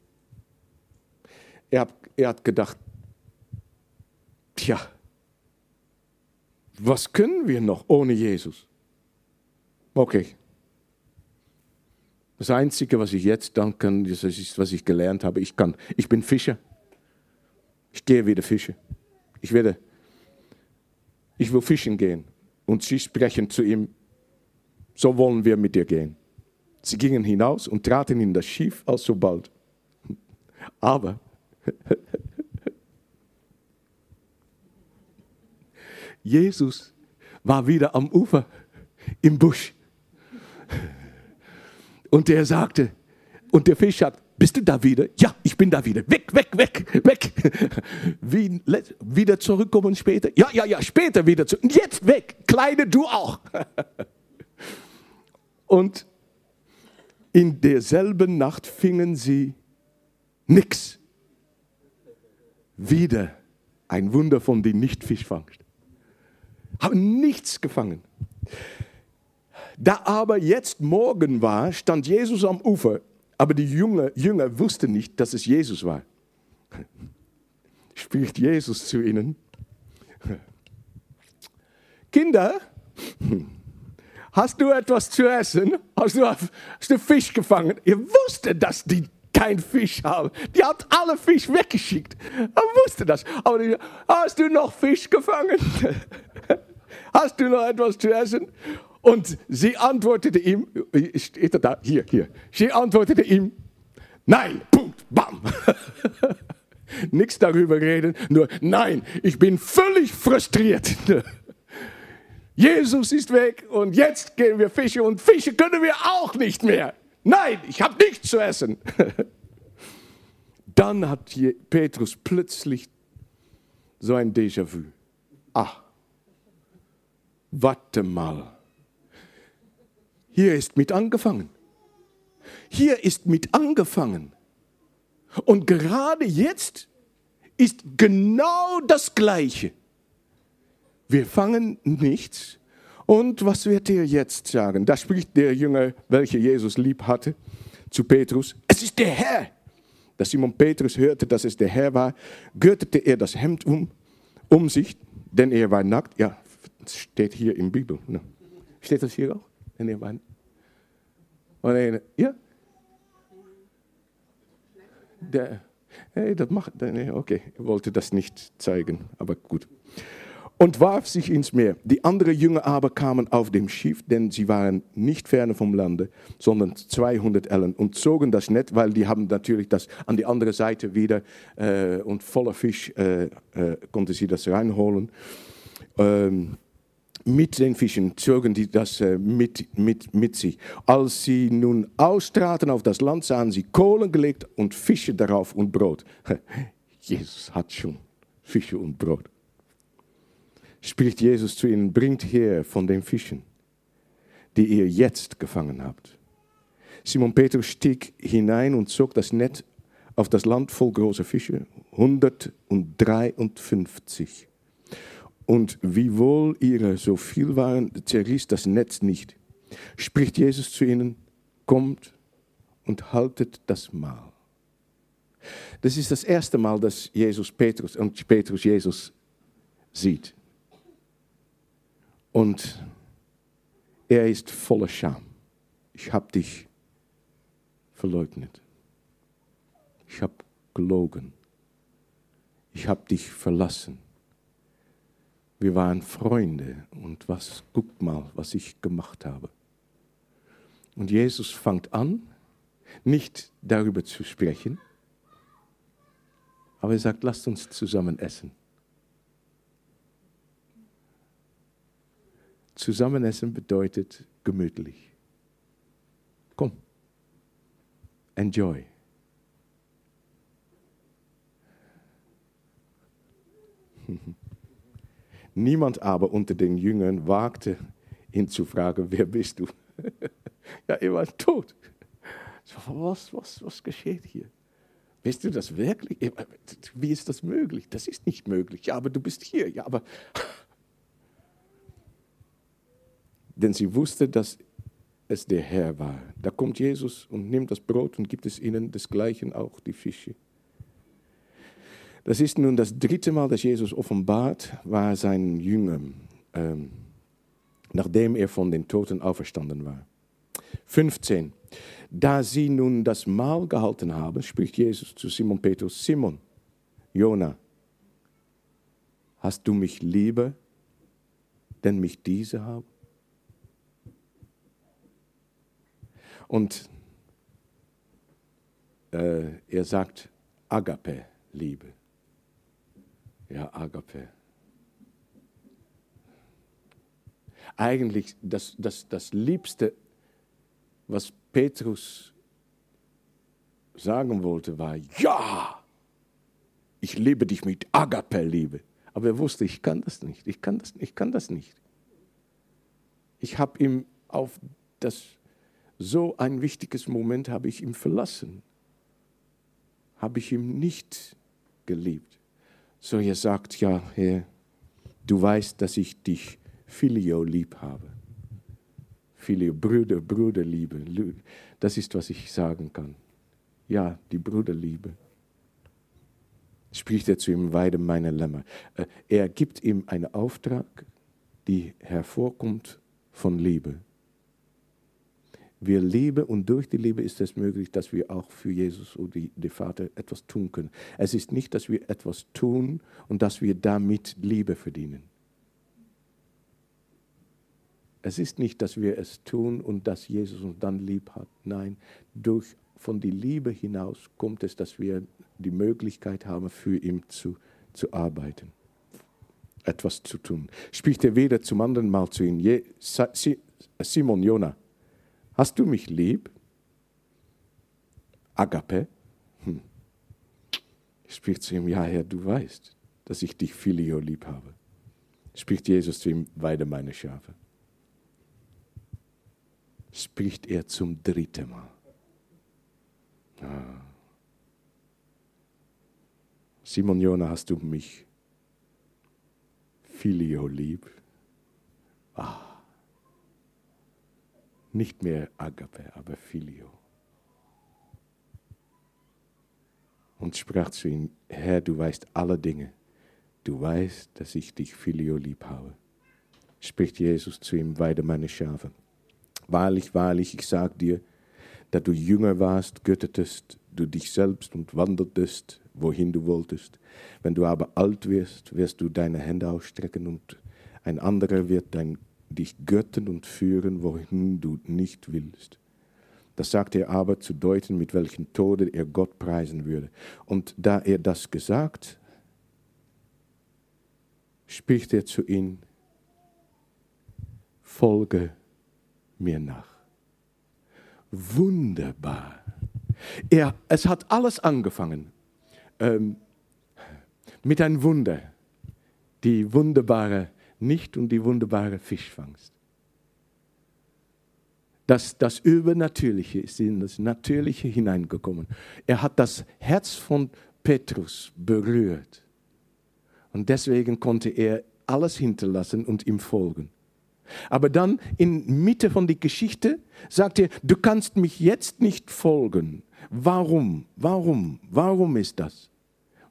Er hat, er hat gedacht, tja, was können wir noch ohne Jesus? Okay. Das Einzige, was ich jetzt dann kann, das ist, was ich gelernt habe, ich kann, ich bin Fischer. Ich gehe wieder fischen. Ich werde, ich will fischen gehen. Und sie sprechen zu ihm, so wollen wir mit dir gehen. Sie gingen hinaus und traten in das Schiff alsobald. Aber [LAUGHS] Jesus war wieder am Ufer im Busch. Und er sagte, und der Fisch hat, bist du da wieder? Ja, ich bin da wieder. Weg, weg, weg, weg. [LAUGHS] Wie, wieder zurückkommen später? Ja, ja, ja, später wieder zurück. Jetzt weg. Kleine, du auch. [LAUGHS] Und in derselben Nacht fingen sie nichts. Wieder ein Wunder von den Nicht-Fischfangst. Haben nichts gefangen. Da aber jetzt Morgen war, stand Jesus am Ufer, aber die Jünger, Jünger wussten nicht, dass es Jesus war. Spricht Jesus zu ihnen. Kinder, hast du etwas zu essen? Hast du, hast du Fisch gefangen? Ihr wusstet, dass die kein Fisch haben. Die hat alle Fisch weggeschickt. Er wusste das. Aber die, hast du noch Fisch gefangen? [LAUGHS] hast du noch etwas zu essen? Und sie antwortete ihm, steht er da, hier, hier. Sie antwortete ihm, nein, Punkt, bam. [LAUGHS] Nichts darüber reden, nur nein, ich bin völlig frustriert. [LAUGHS] Jesus ist weg und jetzt gehen wir Fische und Fische können wir auch nicht mehr. Nein, ich habe nichts zu essen. [LAUGHS] Dann hat Petrus plötzlich so ein Déjà-vu. Ach, warte mal. Hier ist mit angefangen. Hier ist mit angefangen. Und gerade jetzt ist genau das Gleiche. Wir fangen nichts. Und was wird er jetzt sagen? Da spricht der Jünger, welcher Jesus lieb hatte, zu Petrus. Es ist der Herr. Da Simon Petrus hörte, dass es der Herr war, gürtete er das Hemd um, um sich, denn er war nackt. Ja, steht hier im Bibel. Ne? Steht das hier auch? Denn er war und er, ja? Der, hey, das macht, nee, okay, er wollte das nicht zeigen, aber gut und warf sich ins Meer. Die anderen Jünger aber kamen auf dem Schiff, denn sie waren nicht ferne vom Lande, sondern 200 Ellen und zogen das Netz, weil die haben natürlich das an die andere Seite wieder äh, und voller Fisch äh, äh, konnten sie das reinholen. Ähm, mit den Fischen zogen die das äh, mit, mit, mit sich. Als sie nun austraten auf das Land, sahen sie Kohlen gelegt und Fische darauf und Brot. [LAUGHS] Jesus hat schon Fische und Brot spricht Jesus zu ihnen, bringt her von den Fischen, die ihr jetzt gefangen habt. Simon Petrus stieg hinein und zog das Netz auf das Land voll großer Fische, 153. Und wiewohl ihre so viel waren, zerriss das Netz nicht. Spricht Jesus zu ihnen, kommt und haltet das Mahl. Das ist das erste Mal, dass Jesus Petrus und Petrus Jesus sieht. Und er ist voller Scham. Ich habe dich verleugnet. Ich habe gelogen. Ich habe dich verlassen. Wir waren Freunde und was, guck mal, was ich gemacht habe. Und Jesus fängt an, nicht darüber zu sprechen, aber er sagt, lasst uns zusammen essen. Zusammenessen bedeutet gemütlich. Komm, enjoy. [LAUGHS] Niemand aber unter den Jüngern wagte ihn zu fragen, wer bist du? [LAUGHS] ja, er war tot. Was, was, was geschieht hier? Bist du das wirklich? Wie ist das möglich? Das ist nicht möglich. Ja, aber du bist hier. Ja, aber denn sie wusste, dass es der Herr war. Da kommt Jesus und nimmt das Brot und gibt es ihnen desgleichen auch die Fische. Das ist nun das dritte Mal, dass Jesus offenbart war seinen Jüngern, ähm, nachdem er von den Toten auferstanden war. 15. Da sie nun das Mahl gehalten haben, spricht Jesus zu Simon Petrus, Simon, Jona, hast du mich lieber, denn mich diese haben? Und äh, er sagt Agape, Liebe. Ja, Agape. Eigentlich das, das, das Liebste, was Petrus sagen wollte, war, ja, ich liebe dich mit Agape-Liebe. Aber er wusste, ich kann das nicht, ich kann das, ich kann das nicht. Ich habe ihm auf das, so ein wichtiges Moment habe ich ihm verlassen, habe ich ihm nicht geliebt. So er sagt, ja, Herr, du weißt, dass ich dich Filio lieb habe. Filio, Brüder, Bruderliebe. Das ist, was ich sagen kann. Ja, die Bruderliebe. Spricht er zu ihm, weide meine Lämmer. Äh, er gibt ihm einen Auftrag, die hervorkommt von Liebe. Wir lieben und durch die Liebe ist es möglich, dass wir auch für Jesus oder die, die Vater etwas tun können. Es ist nicht, dass wir etwas tun und dass wir damit Liebe verdienen. Es ist nicht, dass wir es tun und dass Jesus uns dann lieb hat. Nein, durch, von der Liebe hinaus kommt es, dass wir die Möglichkeit haben, für ihn zu, zu arbeiten, etwas zu tun. Spricht er wieder zum anderen Mal zu ihm, Simon Jona, hast du mich lieb? Agape? Hm. Spricht zu ihm, ja Herr, du weißt, dass ich dich Filio lieb habe. Spricht Jesus zu ihm, weide meine Schafe spricht er zum dritten Mal. Ah. Simon Jona, hast du mich Filio lieb? Ah. Nicht mehr Agape, aber Filio. Und sprach zu ihm, Herr, du weißt alle Dinge. Du weißt, dass ich dich Filio lieb habe. Spricht Jesus zu ihm, weide meine Schafe. Wahrlich, wahrlich, ich sage dir, da du jünger warst, göttetest du dich selbst und wandertest, wohin du wolltest. Wenn du aber alt wirst, wirst du deine Hände ausstrecken und ein anderer wird dein, dich götten und führen, wohin du nicht willst. Das sagte er aber zu deuten, mit welchem Tode er Gott preisen würde. Und da er das gesagt, spricht er zu ihm, folge mir nach. Wunderbar. Er, es hat alles angefangen ähm, mit einem Wunder. Die wunderbare Nicht- und die wunderbare Fischfangst. Das, das Übernatürliche ist in das Natürliche hineingekommen. Er hat das Herz von Petrus berührt. Und deswegen konnte er alles hinterlassen und ihm folgen. Aber dann in Mitte von der Geschichte sagt er, du kannst mich jetzt nicht folgen. Warum? Warum? Warum ist das?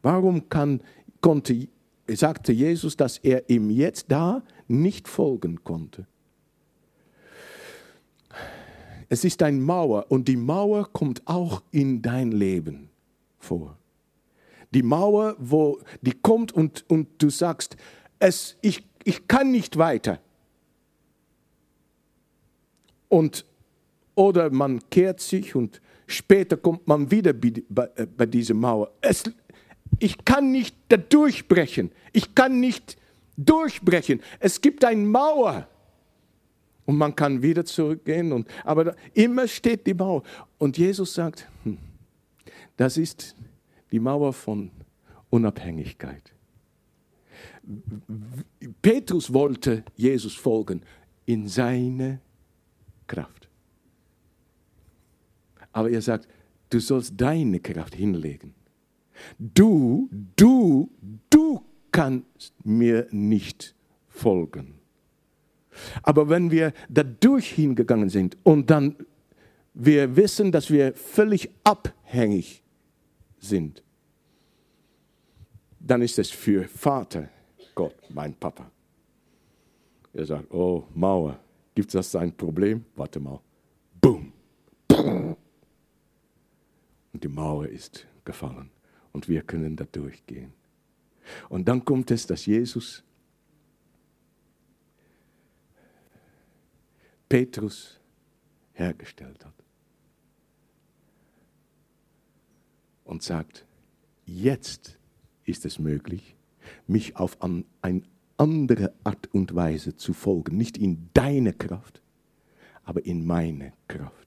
Warum kann, konnte, sagte Jesus, dass er ihm jetzt da nicht folgen konnte? Es ist eine Mauer und die Mauer kommt auch in dein Leben vor. Die Mauer, wo die kommt und, und du sagst, es, ich, ich kann nicht weiter. Und, oder man kehrt sich und später kommt man wieder bei, äh, bei dieser Mauer. Es, ich kann nicht da durchbrechen. Ich kann nicht durchbrechen. Es gibt eine Mauer. Und man kann wieder zurückgehen. Und, aber da, immer steht die Mauer. Und Jesus sagt, hm, das ist die Mauer von Unabhängigkeit. Petrus wollte Jesus folgen in seine Kraft. Aber er sagt, du sollst deine Kraft hinlegen. Du, du, du kannst mir nicht folgen. Aber wenn wir dadurch hingegangen sind und dann wir wissen, dass wir völlig abhängig sind, dann ist es für Vater Gott, mein Papa. Er sagt, oh Mauer, Gibt das ein Problem? Warte mal. Boom. Und die Mauer ist gefallen und wir können da durchgehen. Und dann kommt es, dass Jesus Petrus hergestellt hat. Und sagt, jetzt ist es möglich, mich auf eine andere Art und Weise zu folgen. Nicht in deine Kraft, aber in meine Kraft.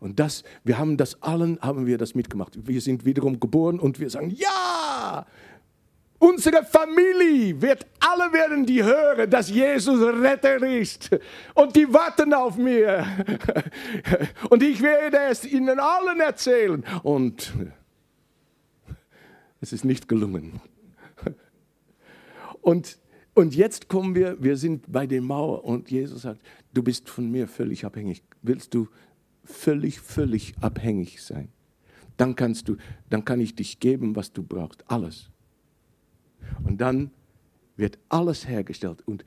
Und das, wir haben das allen, haben wir das mitgemacht. Wir sind wiederum geboren und wir sagen, ja, Unsere Familie wird, alle werden die hören, dass Jesus Retter ist. Und die warten auf mir. [LAUGHS] Und ich werde es ihnen allen erzählen. Und es ist nicht gelungen. [LAUGHS] Und, und jetzt kommen wir, wir sind bei der Mauer und Jesus sagt, du bist von mir völlig abhängig. Willst du völlig, völlig abhängig sein? Dann kannst du, dann kann ich dich geben, was du brauchst. Alles. Und dann wird alles hergestellt. Und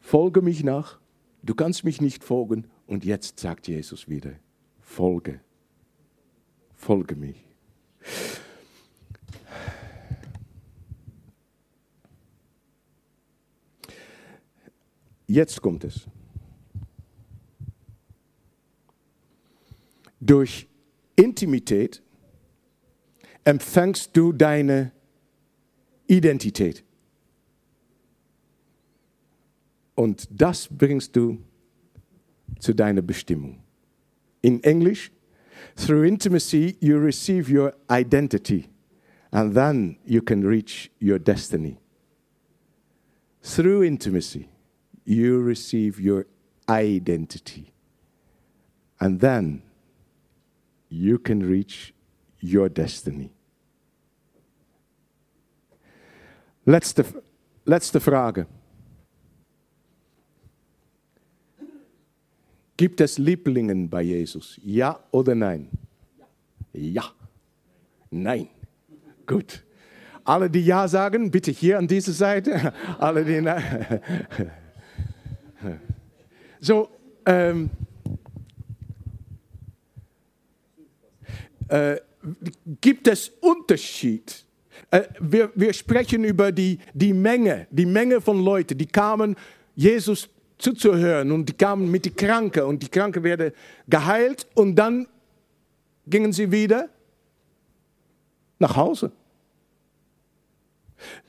folge mich nach. Du kannst mich nicht folgen. Und jetzt sagt Jesus wieder, folge. Folge mich. Jetzt kommt es. Durch Intimität empfängst du deine Identität. Und das bringst du zu deiner Bestimmung. In Englisch, through intimacy you receive your identity and then you can reach your destiny. Through intimacy you receive your identity and then you can reach your destiny. Letzte, letzte Frage. Gibt es Lieblingen bei Jesus? Ja oder nein? Ja. Nein. Gut. Alle, die Ja sagen, bitte hier an diese Seite. Alle, die Nein. [LAUGHS] So, ähm, äh, gibt es Unterschied äh, wir, wir sprechen über die, die Menge, die Menge von Leuten, die kamen, Jesus zuzuhören und die kamen mit den Kranken und die Kranken werden geheilt und dann gingen sie wieder nach Hause.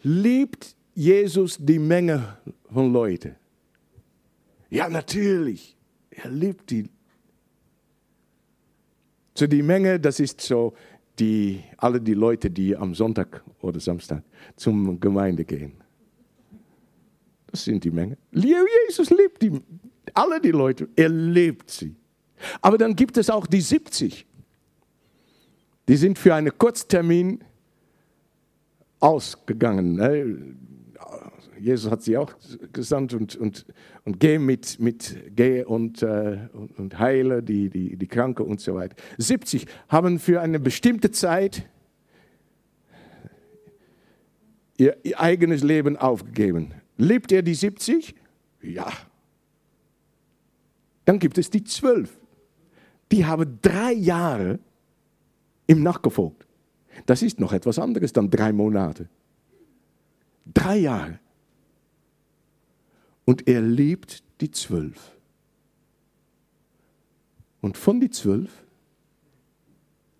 Liebt Jesus die Menge von Leuten? Ja, natürlich. Er liebt die. So die Menge, das ist so die, alle die Leute, die am Sonntag oder Samstag zum Gemeinde gehen. Das sind die Menge. Jesus liebt die, alle die Leute, er liebt sie. Aber dann gibt es auch die 70. Die sind für einen Kurztermin ausgegangen. Jesus hat sie auch gesandt und, und, und geh mit, mit geh und, äh, und, und heile die, die, die Kranke und so weiter. 70 haben für eine bestimmte Zeit ihr, ihr eigenes Leben aufgegeben. Lebt er die 70? Ja. Dann gibt es die 12. Die haben drei Jahre ihm nachgefolgt. Das ist noch etwas anderes dann drei Monate. Drei Jahre. Und er liebt die zwölf. Und von die zwölf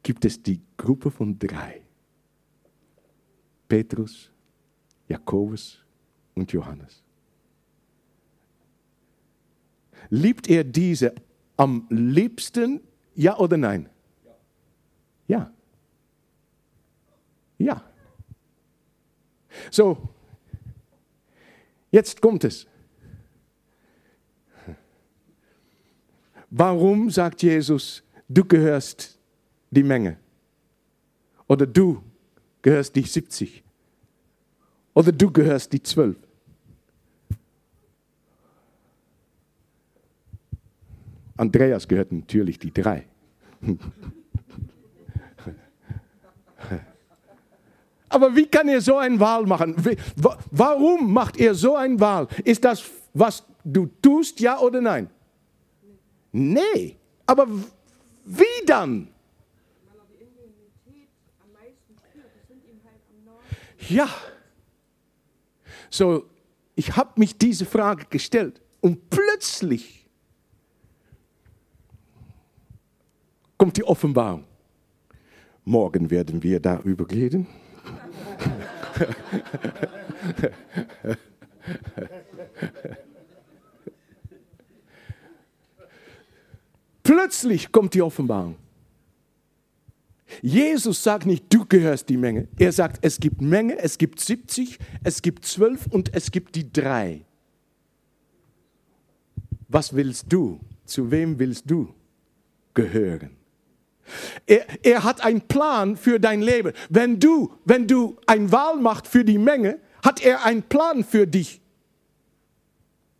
gibt es die Gruppe von drei. Petrus, Jakobus und Johannes. Liebt er diese am liebsten, ja oder nein? Ja. Ja. So, jetzt kommt es. Warum sagt Jesus, du gehörst die Menge? Oder du gehörst die 70? Oder du gehörst die 12? Andreas gehört natürlich die drei. [LAUGHS] Aber wie kann er so eine Wahl machen? Warum macht er so eine Wahl? Ist das, was du tust, ja oder nein? Nee, aber wie dann? Ja. So, ich habe mich diese Frage gestellt und plötzlich kommt die Offenbarung. Morgen werden wir darüber reden. [LAUGHS] Plötzlich kommt die Offenbarung. Jesus sagt nicht, du gehörst die Menge. Er sagt, es gibt Menge, es gibt 70, es gibt 12 und es gibt die drei. Was willst du? Zu wem willst du gehören? Er, er hat einen Plan für dein Leben. Wenn du, wenn du eine Wahl machst für die Menge, hat er einen Plan für dich.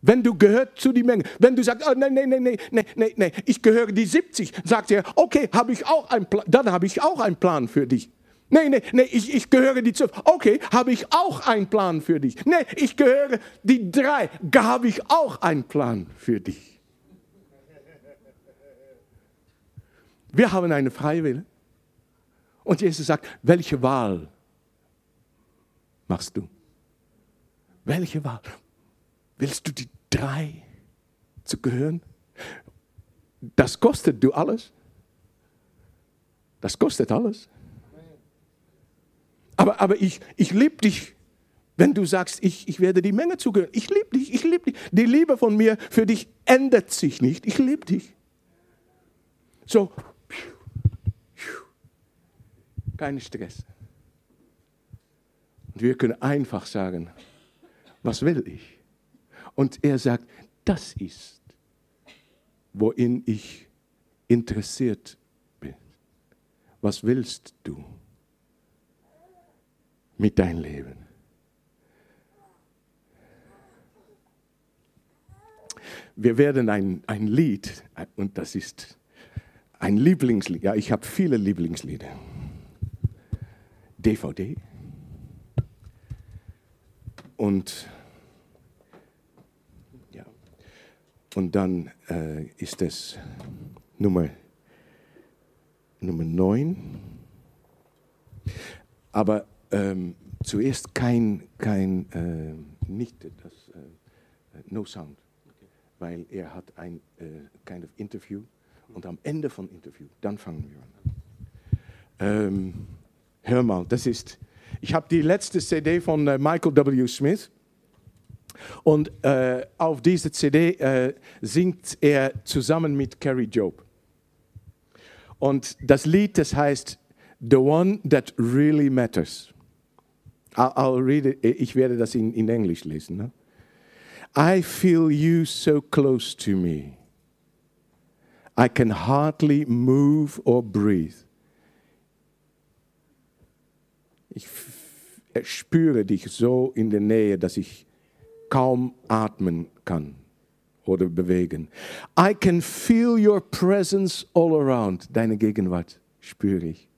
Wenn du gehört zu die Menge, wenn du sagst, oh, nein, nein, nein, nein, nein, nein, ich gehöre die 70, sagt er, okay, habe ich auch einen Plan, dann habe ich auch einen Plan für dich. Nein, nein, nein, ich, ich gehöre die 12. Okay, habe ich auch einen Plan für dich. Nein, ich gehöre die drei, habe ich auch einen Plan für dich. Wir haben eine Freiwillige. Und Jesus sagt, welche Wahl machst du? Welche Wahl? Willst du die drei zu gehören? Das kostet du alles. Das kostet alles. Aber, aber ich, ich liebe dich, wenn du sagst, ich, ich werde die Menge zugehören. Ich liebe dich, ich liebe dich. Die Liebe von mir für dich ändert sich nicht. Ich liebe dich. So, kein Stress. Und wir können einfach sagen, was will ich? Und er sagt, das ist, worin ich interessiert bin. Was willst du mit deinem Leben? Wir werden ein, ein Lied, und das ist ein Lieblingslied, ja, ich habe viele Lieblingslieder. DVD. Und Und dann äh, ist es Nummer, Nummer 9. Aber ähm, zuerst kein, kein äh, nicht das, äh, no sound, okay. weil er hat ein äh, kind of Interview und am Ende von Interview, dann fangen wir an. Ähm, hör mal, das ist, ich habe die letzte CD von äh, Michael W. Smith und äh, auf dieser CD äh, singt er zusammen mit Carrie Job. Und das Lied, das heißt The One That Really Matters. I'll, read it, ich werde das in, in Englisch lesen. Ne? I feel you so close to me. I can hardly move or breathe. Ich spüre dich so in der Nähe, dass ich kaum atmen kann oder bewegen. I can feel your presence all around. Deine Gegenwart spüre ich.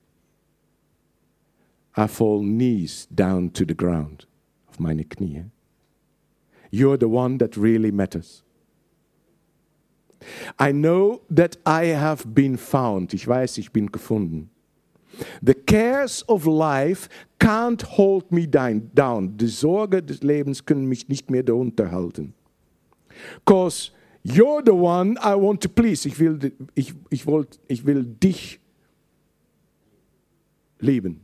I fall knees down to the ground, auf meine Knie. You're the one that really matters. I know that I have been found. Ich weiß, ich bin gefunden. The cares of life can't hold me down. Die Sorge des Lebens können mich nicht mehr darunter halten. Because you're the one I want to please. Ich will, ich, ich, wollt, ich will dich lieben.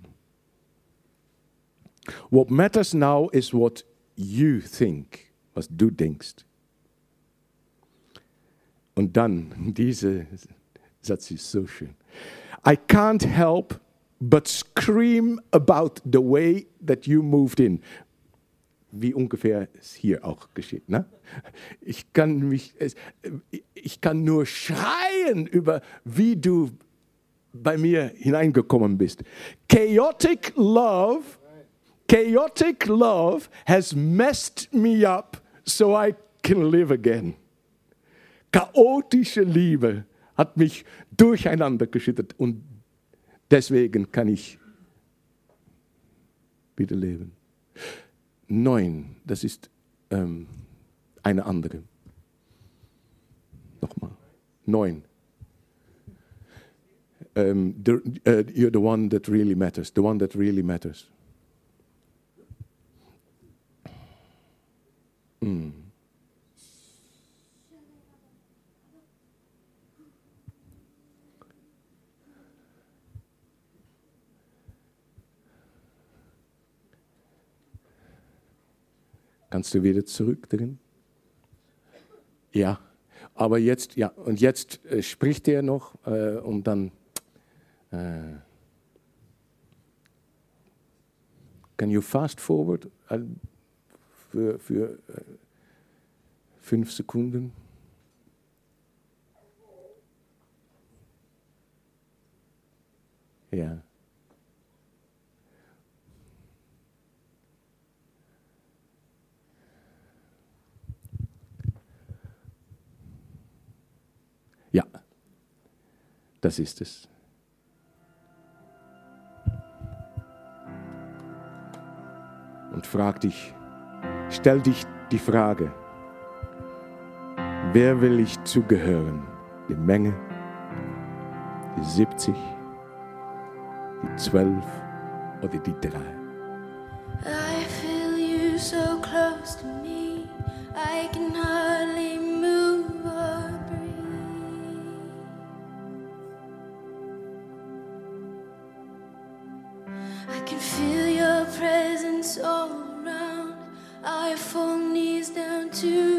What matters now is what you think, was du denkst. Und dann, [LAUGHS] dieser Satz ist so schön. I can't help but scream about the way that you moved in. Wie ungefähr es hier auch geschieht. Ne? Ich, kann mich, ich kann nur schreien über, wie du bei mir hineingekommen bist. Chaotic love, chaotic love has messed me up so I can live again. Chaotische Liebe hat mich durcheinander geschüttet und Deswegen kann ich wieder leben. Neun, das ist ähm, eine andere. Nochmal. Neun. Um, the, uh, you're the one that really matters, the one that really matters. Mm. Kannst du wieder zurückdrehen? Ja, aber jetzt, ja, und jetzt äh, spricht er noch äh, und dann. Äh, can you fast forward äh, für, für äh, fünf Sekunden? Ja. Ja, das ist es. Und frag dich, stell dich die Frage, wer will ich zugehören? Die Menge, die 70, die 12 oder die 3? I feel you so close to me, I can to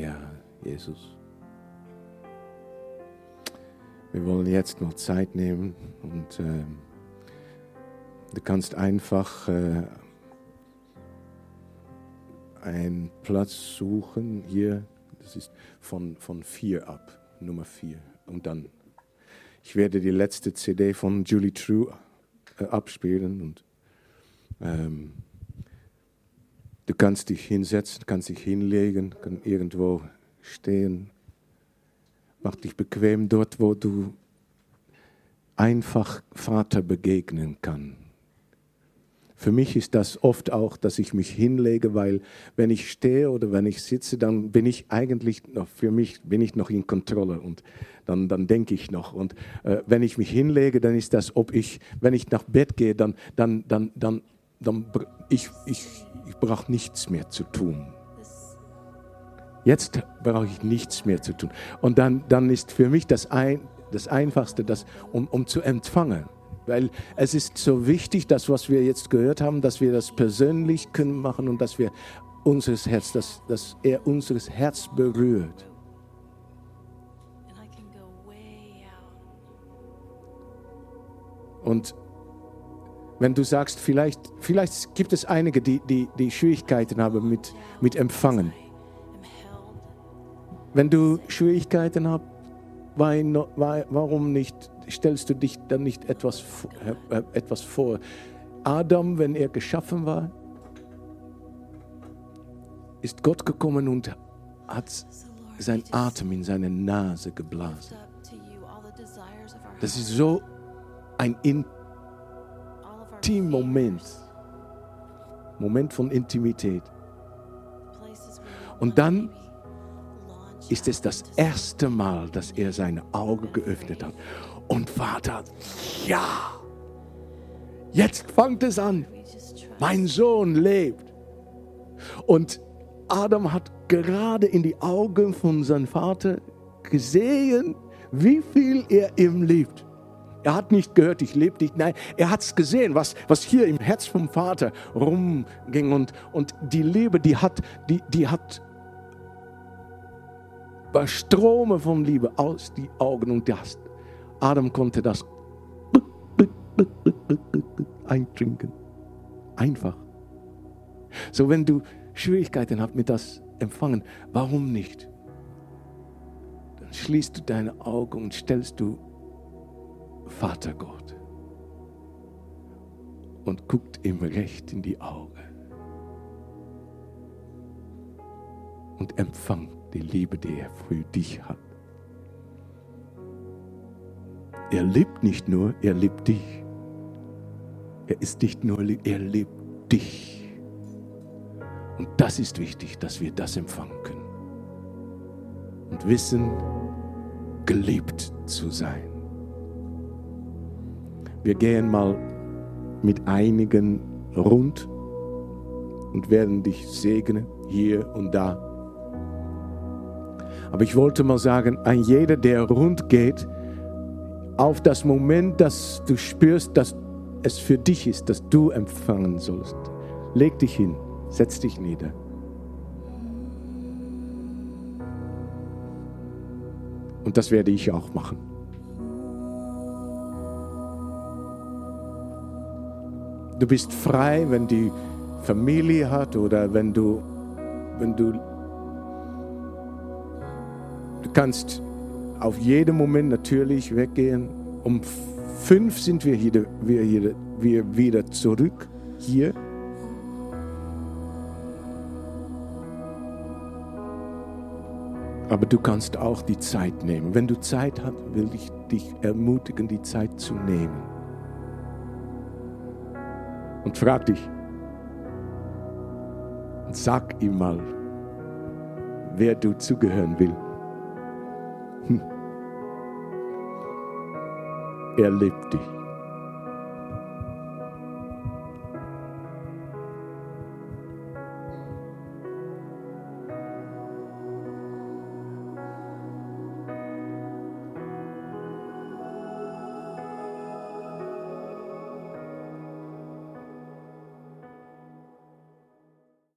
Ja, Jesus. Wir wollen jetzt noch Zeit nehmen und äh, du kannst einfach äh, einen Platz suchen hier. Das ist von, von vier ab, Nummer vier. Und dann, ich werde die letzte CD von Julie True äh, abspielen und ähm, du kannst dich hinsetzen, kannst dich hinlegen, kann irgendwo stehen. Mach dich bequem dort, wo du einfach Vater begegnen kannst. Für mich ist das oft auch, dass ich mich hinlege, weil wenn ich stehe oder wenn ich sitze, dann bin ich eigentlich noch, für mich bin ich noch in Kontrolle und dann, dann denke ich noch. Und äh, wenn ich mich hinlege, dann ist das, ob ich, wenn ich nach Bett gehe, dann, dann, dann, dann, dann ich, ich, ich brauche nichts mehr zu tun. Jetzt brauche ich nichts mehr zu tun. Und dann, dann ist für mich das, ein, das Einfachste, das, um, um zu empfangen weil es ist so wichtig, das, was wir jetzt gehört haben, dass wir das persönlich können machen und dass wir unseres Herz, dass, dass er unseres Herz berührt. Und wenn du sagst, vielleicht, vielleicht gibt es einige, die, die, die Schwierigkeiten haben mit, mit Empfangen. Wenn du Schwierigkeiten hast, warum nicht stellst du dich dann nicht etwas, äh, etwas vor? Adam, wenn er geschaffen war, ist Gott gekommen und hat sein Atem in seine Nase geblasen. Das ist so ein intim Moment, Moment von Intimität. Und dann ist es das erste Mal, dass er seine Augen geöffnet hat. Und Vater, ja, jetzt fängt es an. Mein Sohn lebt. Und Adam hat gerade in die Augen von seinem Vater gesehen, wie viel er ihm liebt. Er hat nicht gehört, ich lebe dich. Nein, er hat es gesehen, was, was hier im Herz vom Vater rumging. Und, und die Liebe, die hat, die, die hat war Strome von Liebe aus die Augen und das Adam konnte das eintrinken. Einfach. So, wenn du Schwierigkeiten hast mit das Empfangen, warum nicht? Dann schließt du deine Augen und stellst du Vater Gott und guckt ihm recht in die Augen und empfangt die Liebe, die er für dich hat. Er liebt nicht nur, er liebt dich. Er ist nicht nur, er liebt dich. Und das ist wichtig, dass wir das empfangen können. Und wissen, geliebt zu sein. Wir gehen mal mit einigen rund und werden dich segnen, hier und da. Aber ich wollte mal sagen, ein jeder, der rund geht, auf das Moment, dass du spürst, dass es für dich ist, dass du empfangen sollst. Leg dich hin, setz dich nieder. Und das werde ich auch machen. Du bist frei, wenn die Familie hat oder wenn du, wenn du, du kannst auf jeden Moment natürlich weggehen. Um fünf sind wir, hier, wir, hier, wir wieder zurück hier. Aber du kannst auch die Zeit nehmen. Wenn du Zeit hast, will ich dich ermutigen, die Zeit zu nehmen. Und frag dich und sag ihm mal, wer du zugehören willst. Er liebt dich.